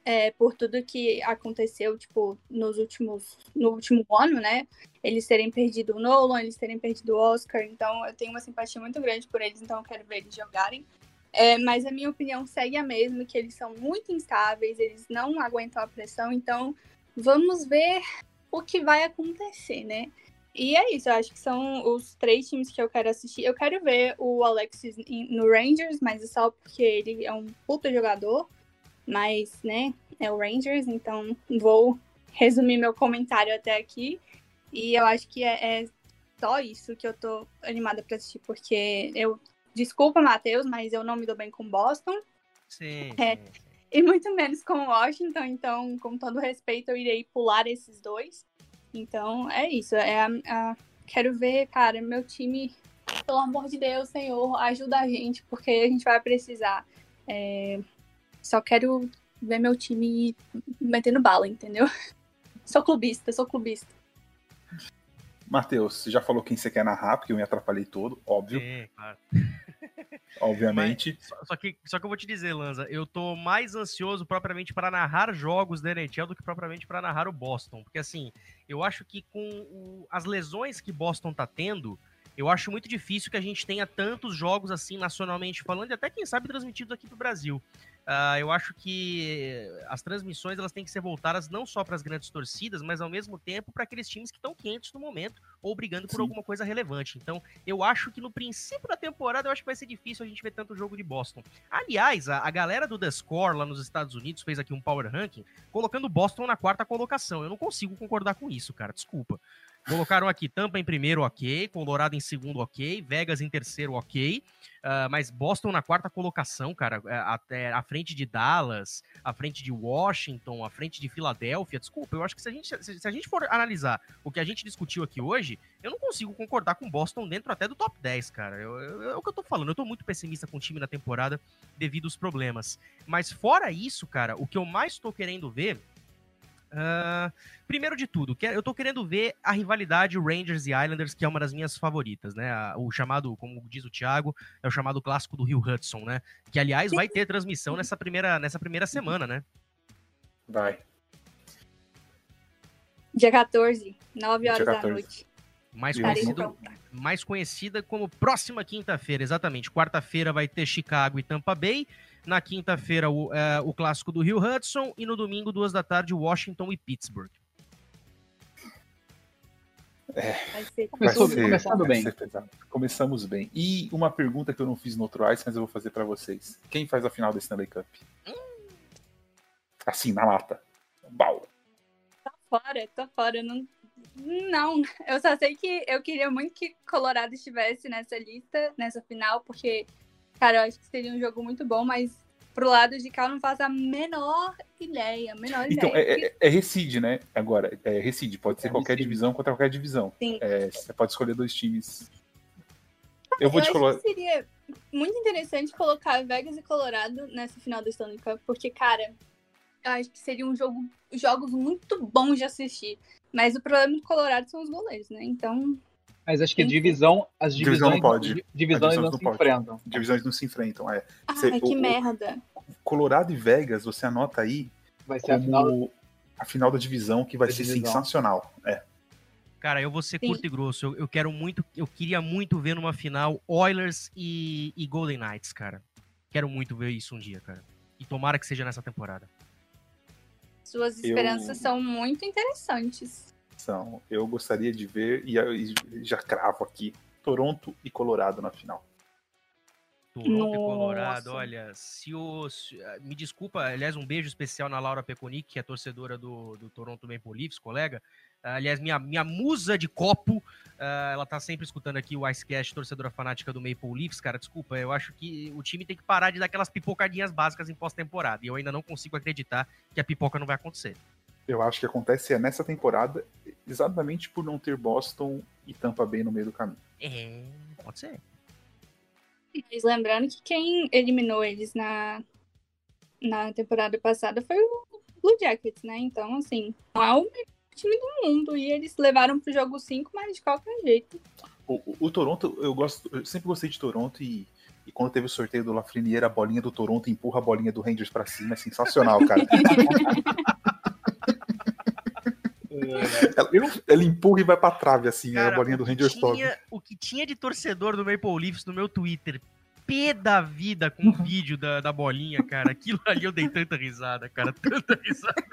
é, por tudo que aconteceu, tipo, nos últimos, no último ano, né? Eles terem perdido o Nolan, eles terem perdido o Oscar, então eu tenho uma simpatia muito grande por eles, então eu quero ver eles jogarem. É, mas a minha opinião segue a mesma, que eles são muito instáveis, eles não aguentam a pressão, então vamos ver o que vai acontecer, né? E é isso, eu acho que são os três times que eu quero assistir. Eu quero ver o Alexis no Rangers, mas é só porque ele é um puta jogador mas, né, é o Rangers, então vou resumir meu comentário até aqui. E eu acho que é, é só isso que eu tô animada pra assistir, porque eu. Desculpa, Matheus, mas eu não me dou bem com Boston. Sim, é, sim, sim. E muito menos com Washington, então, com todo respeito, eu irei pular esses dois. Então, é isso. É a, a, quero ver, cara, meu time, pelo amor de Deus, Senhor, ajuda a gente, porque a gente vai precisar. É, só quero ver meu time metendo bala, entendeu? Sou clubista, sou clubista. Matheus, você já falou quem você quer narrar, porque eu me atrapalhei todo, óbvio. Sim, claro. Obviamente. Mas, só, que, só que eu vou te dizer, Lanza, eu tô mais ansioso propriamente para narrar jogos da NHL do que propriamente para narrar o Boston. Porque assim, eu acho que com o, as lesões que Boston tá tendo, eu acho muito difícil que a gente tenha tantos jogos assim nacionalmente falando, e até quem sabe transmitidos aqui pro Brasil. Uh, eu acho que as transmissões elas têm que ser voltadas não só para as grandes torcidas, mas ao mesmo tempo para aqueles times que estão quentes no momento ou brigando por Sim. alguma coisa relevante. Então, eu acho que no princípio da temporada eu acho que vai ser difícil a gente ver tanto jogo de Boston. Aliás, a, a galera do The Score lá nos Estados Unidos fez aqui um power ranking colocando Boston na quarta colocação. Eu não consigo concordar com isso, cara. Desculpa. Colocaram aqui Tampa em primeiro, ok. Colorado em segundo, ok. Vegas em terceiro, ok. Uh, mas Boston na quarta colocação, cara, é, até à frente de Dallas, à frente de Washington, à frente de Filadélfia. Desculpa, eu acho que se a, gente, se, a gente for analisar o que a gente discutiu aqui hoje, eu não consigo concordar com Boston dentro até do top 10, cara. Eu, eu, é o que eu tô falando. Eu tô muito pessimista com o time na temporada devido aos problemas. Mas fora isso, cara, o que eu mais tô querendo ver Uh, primeiro de tudo, eu tô querendo ver a rivalidade Rangers e Islanders, que é uma das minhas favoritas, né? O chamado, como diz o Thiago, é o chamado clássico do Rio Hudson, né? Que, aliás, vai ter transmissão nessa primeira, nessa primeira semana, né? Vai. Dia 14, 9 horas 14. da noite. Mais, conhecido, mais conhecida como próxima quinta-feira, exatamente. Quarta-feira vai ter Chicago e Tampa Bay. Na quinta-feira, o, é, o clássico do Rio Hudson. E no domingo, duas da tarde, Washington e Pittsburgh. É, Começou, ser, começando bem. Começamos bem. E uma pergunta que eu não fiz no outro Ice, mas eu vou fazer para vocês. Quem faz a final da Stanley Cup? Hum. Assim, na lata. Bau. Tá fora, tá fora. Não, não, eu só sei que eu queria muito que Colorado estivesse nessa lista, nessa final, porque Cara, eu acho que seria um jogo muito bom, mas pro lado de cá eu não faço a menor ideia. Menor então, ideia. É, é, é Recide, né? Agora, é Recide, pode ser é qualquer recide. divisão contra qualquer divisão. Sim. É, você pode escolher dois times. Eu vou eu te colocar. Seria muito interessante colocar Vegas e Colorado nessa final do Stanley Cup, porque, cara, eu acho que seria um jogo, jogos muito bons de assistir. Mas o problema do Colorado são os goleiros, né? Então, mas acho que a divisão, as divisões divisão não pode. Divisões não, não, se pode. enfrentam. Divisões não se enfrentam, é. Ai, você, que o, merda. Colorado e Vegas, você anota aí vai ser a final, a final da divisão que vai ser divisão. sensacional. É. Cara, eu vou ser Sim. curto e grosso. Eu, eu, quero muito, eu queria muito ver numa final Oilers e, e Golden Knights, cara. Quero muito ver isso um dia, cara. E tomara que seja nessa temporada. Suas esperanças eu... são muito interessantes eu gostaria de ver, e já cravo aqui, Toronto e Colorado na final. Toronto Nossa. e Colorado, olha, se o. Se, ah, me desculpa, aliás, um beijo especial na Laura Peconic, que é torcedora do, do Toronto Maple Leafs, colega. aliás, minha, minha musa de copo, uh, ela tá sempre escutando aqui o Icecast, torcedora fanática do Maple Leafs. Cara, desculpa, eu acho que o time tem que parar de dar aquelas pipocadinhas básicas em pós-temporada. E eu ainda não consigo acreditar que a pipoca não vai acontecer eu acho que acontece é nessa temporada, exatamente por não ter Boston e Tampa Bay no meio do caminho. É, pode ser. Mas lembrando que quem eliminou eles na, na temporada passada foi o Blue Jackets, né? Então, assim, não é o time do mundo. E eles levaram pro jogo 5, mas de qualquer jeito. O, o, o, Toronto, eu gosto, eu sempre gostei de Toronto e, e quando teve o sorteio do Lafreniere, a bolinha do Toronto empurra a bolinha do Rangers para cima, é sensacional, cara. Ela, ela, empurra e vai pra trave, assim, Cara, a bolinha do Ranger Stop. O que tinha de torcedor do Maple Leafs no meu Twitter, pé da vida com o vídeo da, da bolinha, cara. Aquilo ali eu dei tanta risada, cara, tanta risada.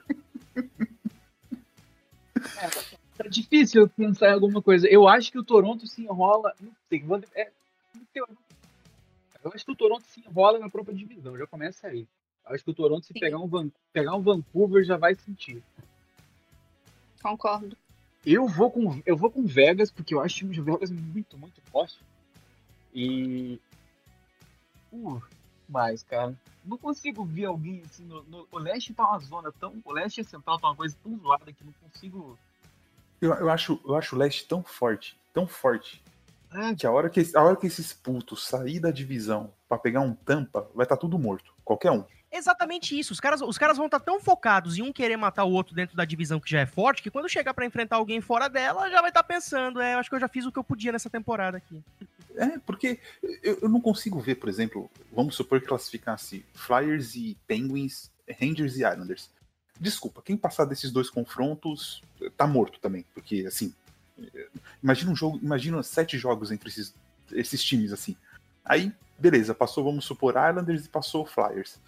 É, tá difícil pensar em alguma coisa. Eu acho que o Toronto se enrola. Não sei, vou, é, eu acho que o Toronto se enrola na própria divisão, já começa aí. Eu acho que o Toronto, se pegar um, pegar um Vancouver, já vai sentir. Concordo. Eu vou com eu vou com Vegas porque eu acho o time de Vegas muito muito forte. E uh, mais, cara. Não consigo ver alguém assim no, no, o leste tá uma zona tão, o leste e central tá uma coisa tão zoada que não consigo eu, eu acho eu acho o leste tão forte, tão forte. É. Que a hora que, a hora que esses putos sair da divisão para pegar um tampa, vai estar tá tudo morto. Qualquer um exatamente isso. Os caras, os caras vão estar tá tão focados em um querer matar o outro dentro da divisão que já é forte, que quando chegar para enfrentar alguém fora dela, já vai estar tá pensando, é, acho que eu já fiz o que eu podia nessa temporada aqui. É, porque eu, eu não consigo ver, por exemplo, vamos supor que classificasse Flyers e Penguins, Rangers e Islanders. Desculpa, quem passar desses dois confrontos tá morto também, porque assim, imagina um jogo, imagina sete jogos entre esses, esses times assim. Aí, beleza, passou, vamos supor, Islanders e passou Flyers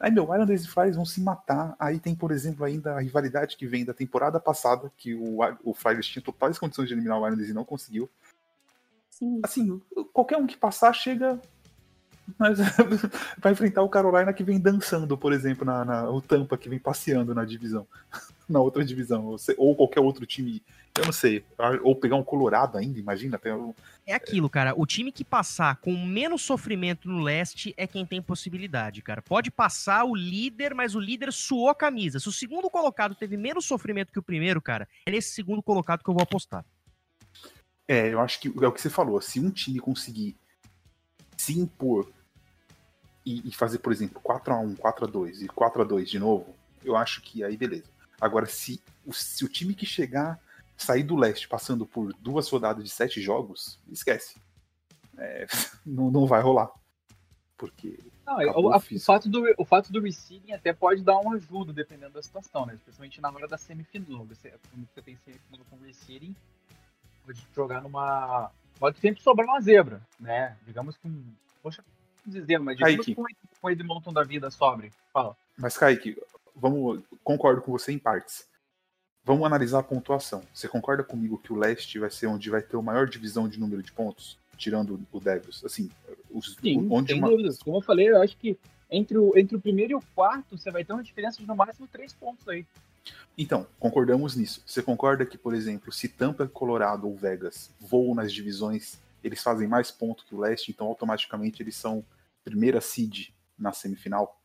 Aí, meu, Islanders e Flyers vão se matar. Aí tem, por exemplo, ainda a rivalidade que vem da temporada passada, que o, o Flyers tinha totais condições de eliminar o Islanders e não conseguiu. Sim. Assim, qualquer um que passar chega. Mas vai enfrentar o Carolina que vem dançando, por exemplo, na, na- o Tampa que vem passeando na divisão, na outra divisão, ou, se- ou qualquer outro time, eu não sei, ou pegar um Colorado ainda, imagina, até um- É aquilo, cara. O time que passar com menos sofrimento no leste é quem tem possibilidade, cara. Pode passar o líder, mas o líder suou a camisa. Se o segundo colocado teve menos sofrimento que o primeiro, cara, é nesse segundo colocado que eu vou apostar. É, eu acho que é o que você falou. Se um time conseguir se impor e, e fazer, por exemplo, 4x1, 4x2 e 4x2 de novo, eu acho que aí beleza. Agora, se o, se o time que chegar, sair do leste passando por duas rodadas de sete jogos, esquece. É, não, não vai rolar. Porque. Não, o, a- o fato do, o fato do receiving até pode dar uma ajuda, dependendo da situação, né? Especialmente na hora da semifinal. Você, quando você tem semifinal com receiving, pode jogar numa. Pode sempre sobrar uma zebra, né? Digamos com. Poxa, não dizer, mas digamos Kaique. com o Edmonton da vida sobre. Fala. Mas, Kaique, vamos, concordo com você em partes. Vamos analisar a pontuação. Você concorda comigo que o leste vai ser onde vai ter a maior divisão de número de pontos? Tirando o Devils. Assim, os, Sim, onde uma- dúvidas. Como eu falei, eu acho que entre o, entre o primeiro e o quarto, você vai ter uma diferença de no máximo três pontos aí. Então, concordamos nisso. Você concorda que, por exemplo, se Tampa, Colorado ou Vegas voam nas divisões, eles fazem mais pontos que o leste, então automaticamente eles são primeira seed na semifinal?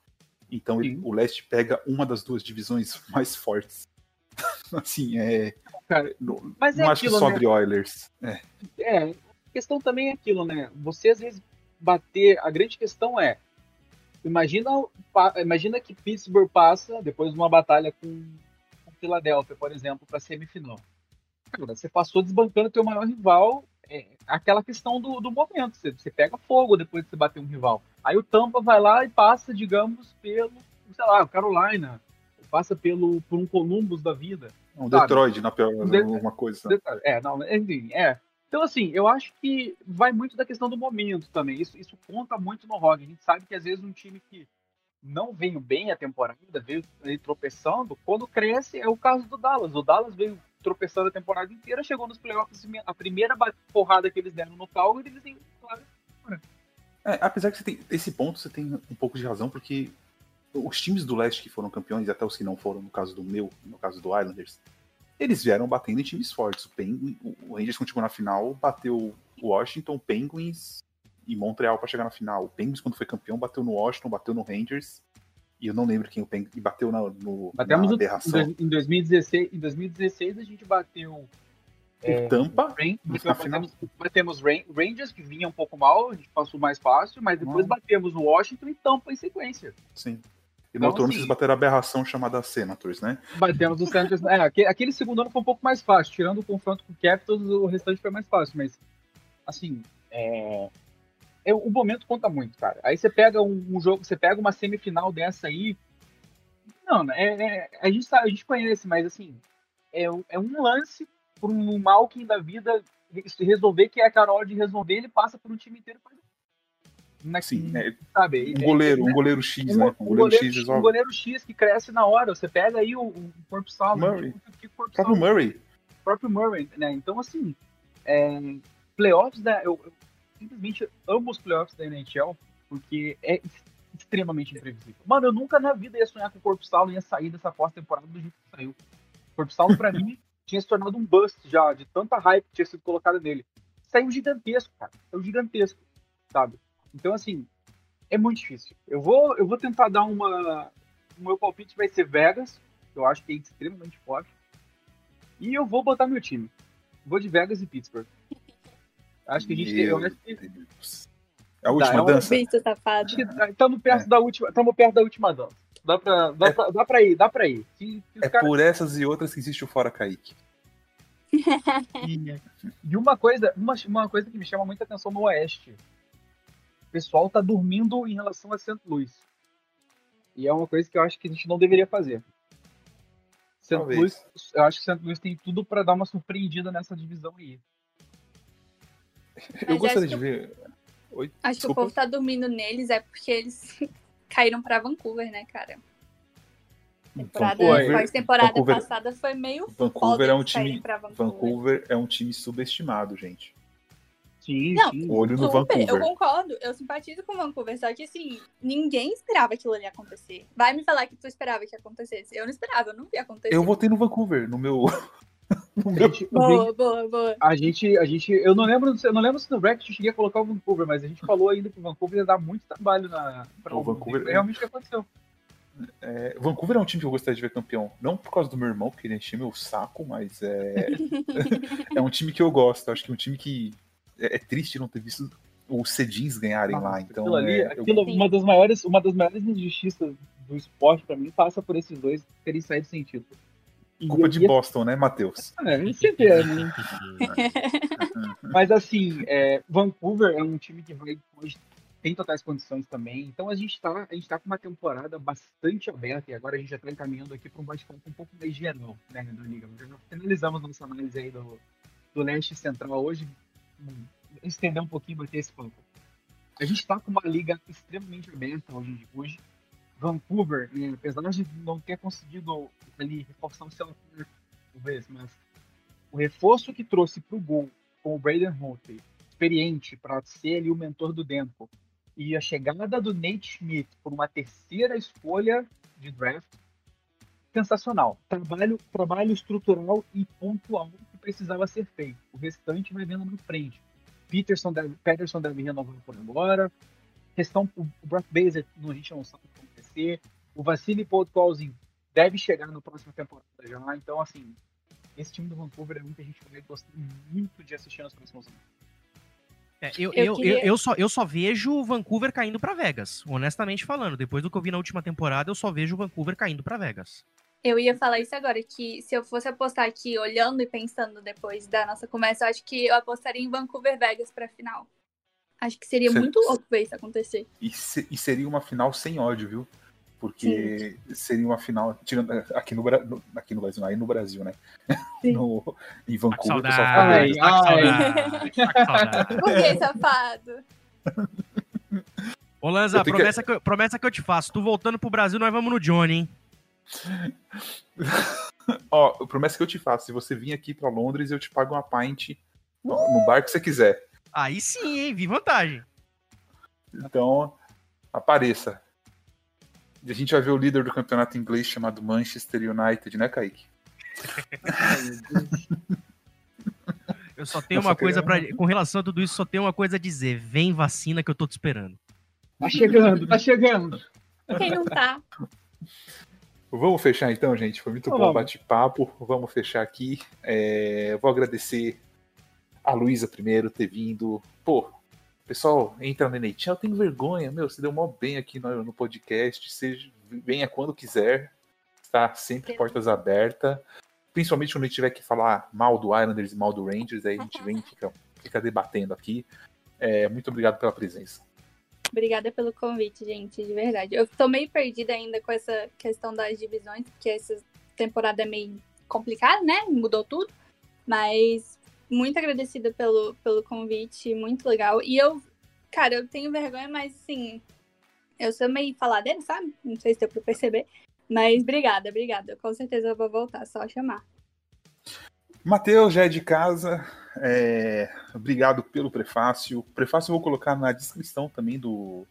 Então ele- o leste pega uma das duas divisões mais fortes. assim, é. Cara, Não, Mas é não acho que aquilo, só né? de Oilers. É. É, a questão também é aquilo, né? Você às vezes bater. A grande questão é. Imagina, imagina que Pittsburgh passa depois de uma batalha com, com Philadelphia, por exemplo, para semifinal. Cara, você passou desbancando teu maior rival. É aquela questão do, do momento. Você, você pega fogo depois de você bater um rival. Aí o Tampa vai lá e passa, digamos, pelo, sei lá, o Carolina. Passa pelo, por um Columbus da vida. Um Sabe? Detroit, na pior, De- alguma coisa. É, não, enfim, é. Então, assim, eu acho que vai muito da questão do momento também. Isso, isso conta muito no rock. A gente sabe que às vezes um time que não veio bem a temporada, veio tropeçando, quando cresce é o caso do Dallas. O Dallas veio tropeçando a temporada inteira, chegou nos playoffs, a primeira porrada que eles deram no Calgary, eles têm claro, É, apesar que você tem esse ponto, você tem um pouco de razão, porque os times do leste que foram campeões, até os que não foram, no caso do meu, no caso do Islanders, eles vieram batendo em times fortes. O, Penguin, o Rangers, chegou na final, bateu o Washington, Penguins e Montreal para chegar na final. O Penguins, quando foi campeão, bateu no Washington, bateu no Rangers. E eu não lembro quem o Penguins bateu na, no, Batemos na o- em, aberração. dois- em 2016, em 2016 a gente bateu O Tampa, Rain- batemos, batemos Rangers, que vinha um pouco mal, a gente passou mais fácil, mas depois Não. batemos o Washington e Tampa em sequência. sim. E Então, no outro ano vocês bateram a aberração chamada Senators, né? Batemos o Senators. É, aque- aquele segundo ano foi um pouco mais fácil. Tirando o confronto com o Capitals, o restante foi mais fácil. Mas, assim, é... é- o momento conta muito, cara. Aí você pega um, um jogo, você pega uma semifinal dessa aí. Não, né, é, é- a, gente sabe, a gente conhece, mas assim, é, um- é um lance por um Malkin da vida resolver que é a Carol de resolver, ele passa por um time inteiro. faz- Na, Sim, é, sabe? um goleiro, um goleiro X, um, né? um Um goleiro, goleiro, X um goleiro X que cresce na hora. Você pega aí o, o corpo salvo. Murray. que corpo O próprio salvo, Murray. o próprio Murray, né? Então, assim, é, playoffs, eu, eu simplesmente amo os playoffs da NHL, porque é ex- extremamente imprevisível. Mano, eu nunca na vida ia sonhar que o Corpo Saulo ia sair dessa pós-temporada do jeito que saiu. O Corpo Saulo, pra mim, tinha se tornado um bust já, de tanta hype que tinha sido colocada nele. Saiu gigantesco, cara. Saiu gigantesco, sabe? Então, assim, é muito difícil. Eu vou, eu vou tentar dar uma. O meu palpite vai ser Vegas, que eu acho que é extremamente forte. E eu vou botar meu time. Vou de Vegas e Pittsburgh. Acho que a gente Meu Deus. É a última é uma- dança? Bicho safado. estamos perto, da última, perto da última dança. Dá pra, dá, pra, dá pra ir, dá pra ir. Se, se É caras- por essas e outras que existe o Fora Kaique. E, e uma coisa, uma, uma coisa que me chama muita atenção no Oeste. O pessoal tá dormindo em relação a St. Louis. E é uma coisa que eu acho que a gente não deveria fazer. St. Louis, eu acho que St. Louis tem tudo pra dar uma surpreendida nessa divisão aí. Eu gostaria acho de ver. Oi, Acho que desculpa. o povo tá dormindo neles é porque eles caíram pra Vancouver, né, cara? Temporada, Vancouver- a temporada Vancouver- passada foi meio Vancouver foda é um time. Vancouver. Vancouver é um time subestimado, gente. Sim, Não, sim. Olho no Super, eu Vancouver. concordo, eu simpatizo com o Vancouver, só que assim, ninguém esperava aquilo ali acontecer. Vai me falar que tu esperava que acontecesse. Eu não esperava, eu não vi acontecer. Eu votei no Vancouver, no meu. Gente, Boa, boa, boa. A gente, a gente, eu não lembro, eu não lembro se no Bracket eu cheguei a colocar o Vancouver, mas a gente falou ainda que o Vancouver ia dar muito trabalho na para O Vancouver- Foi realmente o que aconteceu. É, Vancouver é um time que eu gostaria de ver campeão. Não por causa do meu irmão, porque ele enche meu saco, mas é. é um time que eu gosto. Acho que é um time que. É, é triste não ter visto os Cedins ganharem lá. Então, aquilo ali, é, eu- aquilo, Sim. uma das maiores, uma das maiores injustiças do esporte pra mim passa por esses dois terem saído sem título. E culpa de e- Boston, né, Matheus? É, você vê, né? Mas assim, é, Vancouver é um time que vai hoje tem totais condições também. Então a gente tá, a gente tá com uma temporada bastante aberta e agora a gente já tá encaminhando aqui para um bate-papo um pouco mais geral, né, da liga. Já finalizamos nossa análise aí do, do leste central hoje, estender um pouquinho bater esse papo. A gente tá com uma liga extremamente aberta hoje, hoje. Vancouver, né, apesar de não ter conseguido ali reforçar o seu talvez, mas o reforço que trouxe pro gol com o Braden Holtby, experiente para ser ali o mentor do Dempo, e a chegada do Nate Schmidt por uma terceira escolha de draft, sensacional. Trabalho, trabalho estrutural e pontual que precisava ser feito. O restante vai vendo na frente. Peterson deve, Peterson deve renovar por agora. Questão, o, o Brock Baser, a gente não sabe o vai acontecer. O Vassili Podkolzin deve chegar na próxima temporada já. Então, assim, esse time do Vancouver é um que a gente vai gostar muito de assistir nas próximas anos. É, eu, Eu eu, queria- eu, eu só, eu só vejo o Vancouver caindo pra Vegas, honestamente falando. Depois do que eu vi na última temporada, eu só vejo o Vancouver caindo pra Vegas. Eu ia falar isso agora, que se eu fosse apostar aqui, olhando e pensando depois da nossa conversa, eu acho que eu apostaria em Vancouver Vegas pra final. Acho que seria Cê- muito louco ver isso acontecer. E, se- e seria uma final sem ódio, viu? Porque seria uma final. tirando- aqui, no, aqui no Brasil, aí no Brasil, né? Sim. No, em Tá Vancouver, saudade, tá ai. saudade, tá com saudade. Por que, safado? Ô, Lanza, que- promessa que... eu- promessa que eu te faço. Tu voltando pro Brasil, nós vamos no Johnny, hein? Ó, promessa que eu te faço: se você vir aqui pra Londres, eu te pago uma pint no, no bar que você quiser. Aí sim, hein? Vi vantagem. Então, apareça. E a gente vai ver o líder do campeonato inglês chamado Manchester United, né, Kaique? Eu só tenho Eu só uma coisa pra. Com relação a tudo isso, só tenho uma coisa a dizer. Vem vacina que eu tô te esperando. Tá chegando, tá chegando. Quem não tá? Vamos fechar então, gente. Foi muito Então bom bate-papo. Vamos fechar aqui. É, Vou agradecer a Luísa primeiro ter vindo. Pô, pessoal, entra no NHL, eu tenho vergonha. Meu, você deu mó bem aqui no, no podcast. Seja, venha quando quiser. Está sempre portas abertas. Principalmente quando a gente tiver que falar mal do Islanders e mal do Rangers. Aí a gente vem e fica, fica debatendo aqui. É, muito obrigado pela presença. Obrigada pelo convite, gente, de verdade. Eu tô meio perdida ainda com essa questão das divisões, porque essa temporada é meio complicada, né? Mudou tudo. Mas muito agradecida pelo, pelo convite, muito legal. E eu, cara, eu tenho vergonha, mas assim, eu sou meio faladeira, sabe? Não sei se deu pra perceber. Mas obrigada, obrigada. Com certeza eu vou voltar, só chamar. Matheus já é de casa. é, Obrigado pelo prefácio. O prefácio eu vou colocar na descrição também do,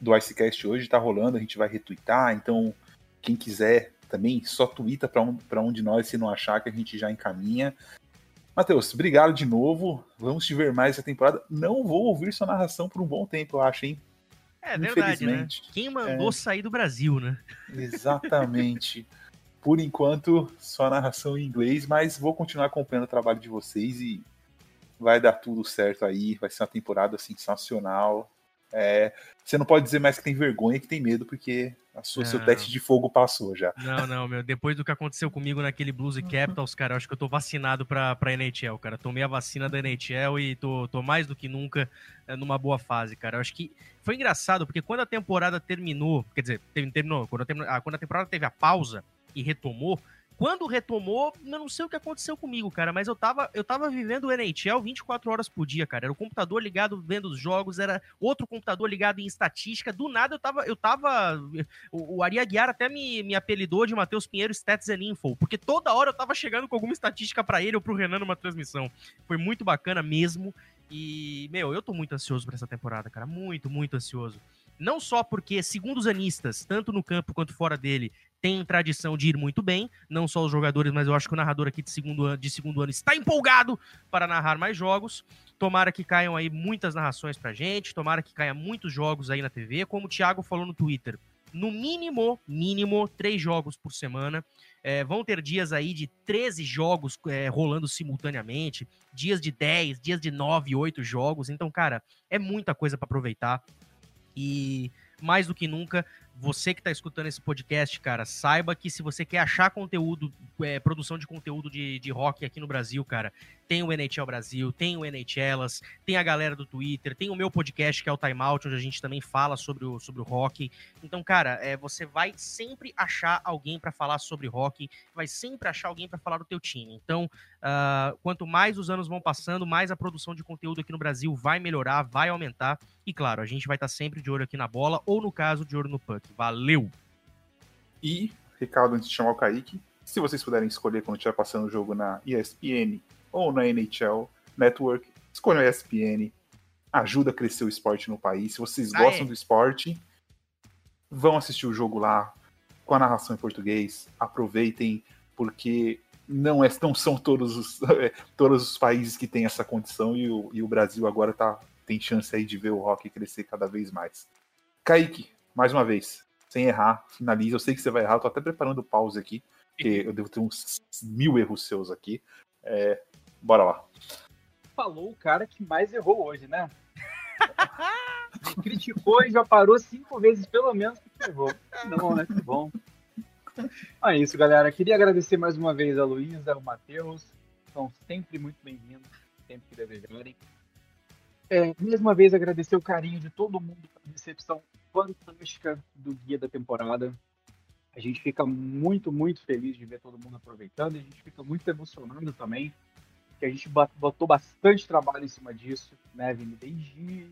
do Icecast hoje. Tá rolando, a gente vai retweetar. Então, quem quiser também, só twitta para um, pra um de nós se não achar que a gente já encaminha. Matheus, obrigado de novo. Vamos te ver mais essa temporada. Não vou ouvir sua narração por um bom tempo, eu acho, hein? É verdade, né? Infelizmente. Quem mandou sair do Brasil, né? Exatamente. Por enquanto, só narração em inglês, mas vou continuar acompanhando o trabalho de vocês e vai dar tudo certo aí. Vai ser uma temporada sensacional. É, você não pode dizer mais que tem vergonha que tem medo, porque a sua, seu teste de fogo passou já. Não, não, meu. Depois do que aconteceu comigo naquele Blues e Capitals, cara, eu acho que eu tô vacinado pra, pra NHL, cara. Tomei a vacina da NHL e tô, tô mais do que nunca é, numa boa fase, cara. Eu acho que foi engraçado, porque quando a temporada terminou, quer dizer, terminou, quando a, termi- ah, quando a temporada teve a pausa e retomou, quando retomou, eu não sei o que aconteceu comigo, cara, mas eu tava, eu tava vivendo o NHL 24 horas por dia, cara. Era o computador ligado vendo os jogos, era outro computador ligado em estatística. Do nada eu tava. Eu tava o, o Ari Aguiar até me, me apelidou de Matheus Pinheiro Stats and Info, porque toda hora eu tava chegando com alguma estatística para ele ou pro Renan numa transmissão. Foi muito bacana mesmo. E, meu, eu tô muito ansioso pra essa temporada, cara. Muito, muito ansioso. Não só porque, segundo os anistas, tanto no campo quanto fora dele, tem tradição de ir muito bem, não só os jogadores, mas eu acho que o narrador aqui de segundo, ano, de segundo ano está empolgado para narrar mais jogos. Tomara que caiam aí muitas narrações pra gente, tomara que caia muitos jogos aí na TV, como o Thiago falou no Twitter. No mínimo, mínimo, três jogos por semana. É, vão ter dias aí de 13 jogos é, rolando simultaneamente, dias de 10, dias de 9, 8 jogos. Então, cara, é muita coisa para aproveitar. E mais do que nunca, você que está escutando esse podcast, cara, saiba que se você quer achar conteúdo, é, produção de conteúdo de, de rock aqui no Brasil, cara, tem o NHL Brasil, tem o NHLas, tem a galera do Twitter, tem o meu podcast que é o Time Out, onde a gente também fala sobre o, sobre o rock. Então, cara, é, você vai sempre achar alguém para falar sobre rock, vai sempre achar alguém para falar do teu time. Então, uh, quanto mais os anos vão passando, mais a produção de conteúdo aqui no Brasil vai melhorar, vai aumentar. E claro, a gente vai estar tá sempre de olho aqui na bola, ou no caso, de olho no puck. Valeu! E, recado antes de chamar o Kaique, se vocês puderem escolher quando estiver passando o jogo na ESPN ou na NHL Network, escolham a ESPN. Ajuda a crescer o esporte no país. Se vocês ah, gostam é. do esporte, vão assistir o jogo lá com a narração em português. Aproveitem, porque não, é, não são todos os, é, todos os países que têm essa condição e o, e o Brasil agora tá, tem chance aí de ver o rock crescer cada vez mais. Kaique, mais uma vez, sem errar, finaliza. Eu sei que você vai errar, eu tô até preparando pause aqui, porque eu devo ter uns mil erros seus aqui. É, bora lá. Falou o cara que mais errou hoje, né? criticou e já parou cinco vezes, pelo menos, que errou. Não, né? Que bom. É isso, galera. Queria agradecer mais uma vez a Luísa, o Matheus. São sempre muito bem-vindos, sempre que desejarem. É, mais uma vez agradecer o carinho de todo mundo pela recepção fantástica do guia da temporada. A gente fica muito, muito feliz de ver todo mundo aproveitando a gente fica muito emocionado também, que a gente botou bastante trabalho em cima disso, né, Vini? Desde.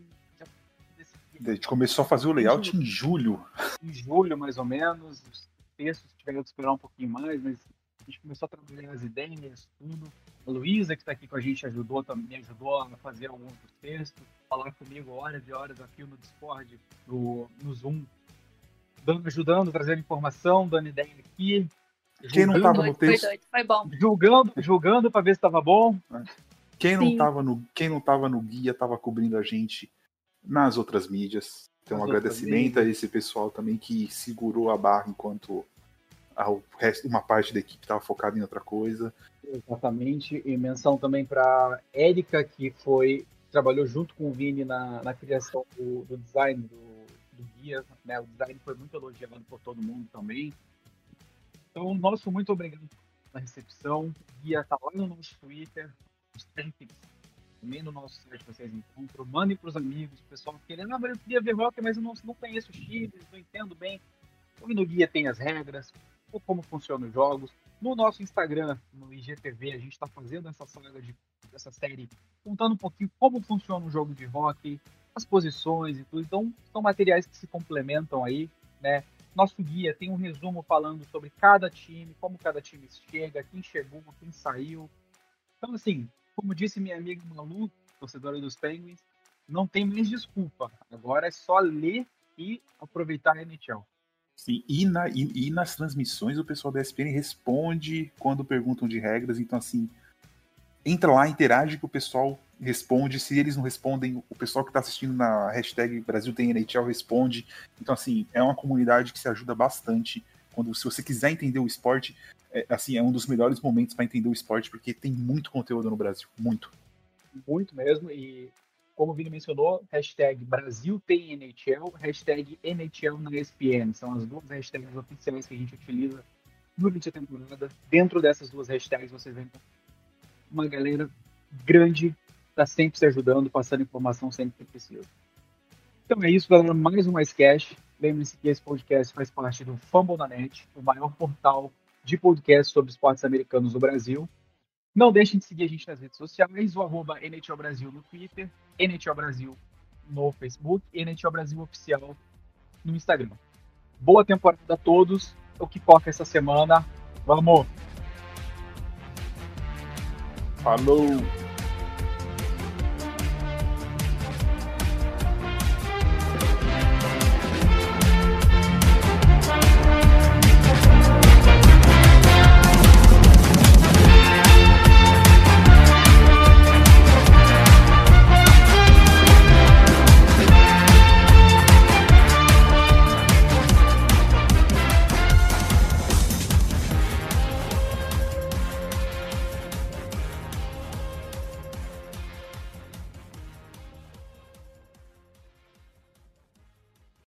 A gente começou a fazer o layout em julho. Em julho, mais ou menos. Os textos tiveram que esperar um pouquinho mais, mas a gente começou a trabalhar as ideias, tudo. A Luísa, que está aqui com a gente, ajudou também, me ajudou a fazer alguns dos textos, falar comigo horas e horas aqui no Discord, no, no Zoom, dando, ajudando, trazendo informação, dando ideia aqui. Quem não estava no texto. Foi, doido, foi bom. Julgando, julgando para ver se estava bom. Quem não estava no, quem não tava no guia estava cobrindo a gente nas outras mídias. Então, um agradecimento a esse pessoal também que segurou a barra enquanto o resto, uma parte da equipe estava focada em outra coisa. Exatamente, e menção também para Érica, que foi trabalhou junto com o Vini na, na criação do, do design do, do, guia, né? O design foi muito elogiado por todo mundo também. Então, nosso muito obrigado pela recepção. O guia está lá no nosso Twitter, também no nosso site vocês encontram. Mandem para os amigos, o pessoal querendo, ah, mas eu queria ver rock, mas eu não, não conheço chips, não entendo bem. E no guia tem as regras, como funcionam os jogos, no nosso Instagram, no IGTV, a gente está fazendo essa saga de essa série, contando um pouquinho como funciona um jogo de hockey, as posições e tudo. Então, são materiais que se complementam aí, né? Nosso guia tem um resumo falando sobre cada time, como cada time chega, quem chegou, quem saiu. Então, assim, como disse minha amiga Malu, torcedora dos Penguins, não tem mais desculpa. Agora é só ler e aproveitar a NHL. Sim, e, na, e, e, nas transmissões o pessoal da ESPN responde quando perguntam de regras, então assim, entra lá, interage que o pessoal responde, se eles não respondem, o pessoal que está assistindo na hashtag Brasil tem NHL responde, então assim, é uma comunidade que se ajuda bastante, quando se você quiser entender o esporte, é, assim, é um dos melhores momentos para entender o esporte, porque tem muito conteúdo no Brasil, muito. Muito mesmo, e como o Vini mencionou, hashtag Brasil tem NHL, hashtag NHL na ESPN. São as duas hashtags oficiais que a gente utiliza durante a temporada. Dentro dessas duas hashtags vocês vão uma galera grande está sempre se ajudando, passando informação sempre que precisa. Então é isso, galera. Mais um Cash. Lembre-se que esse podcast faz parte do Fumble na Net, o maior portal de podcast sobre esportes americanos no Brasil. Não deixem de seguir a gente nas redes sociais, o arroba NHL Brasil no Twitter, NHL Brasil no Facebook e NHL Brasil Oficial no Instagram. Boa temporada a todos. O que toca essa semana. Vamos! Falou!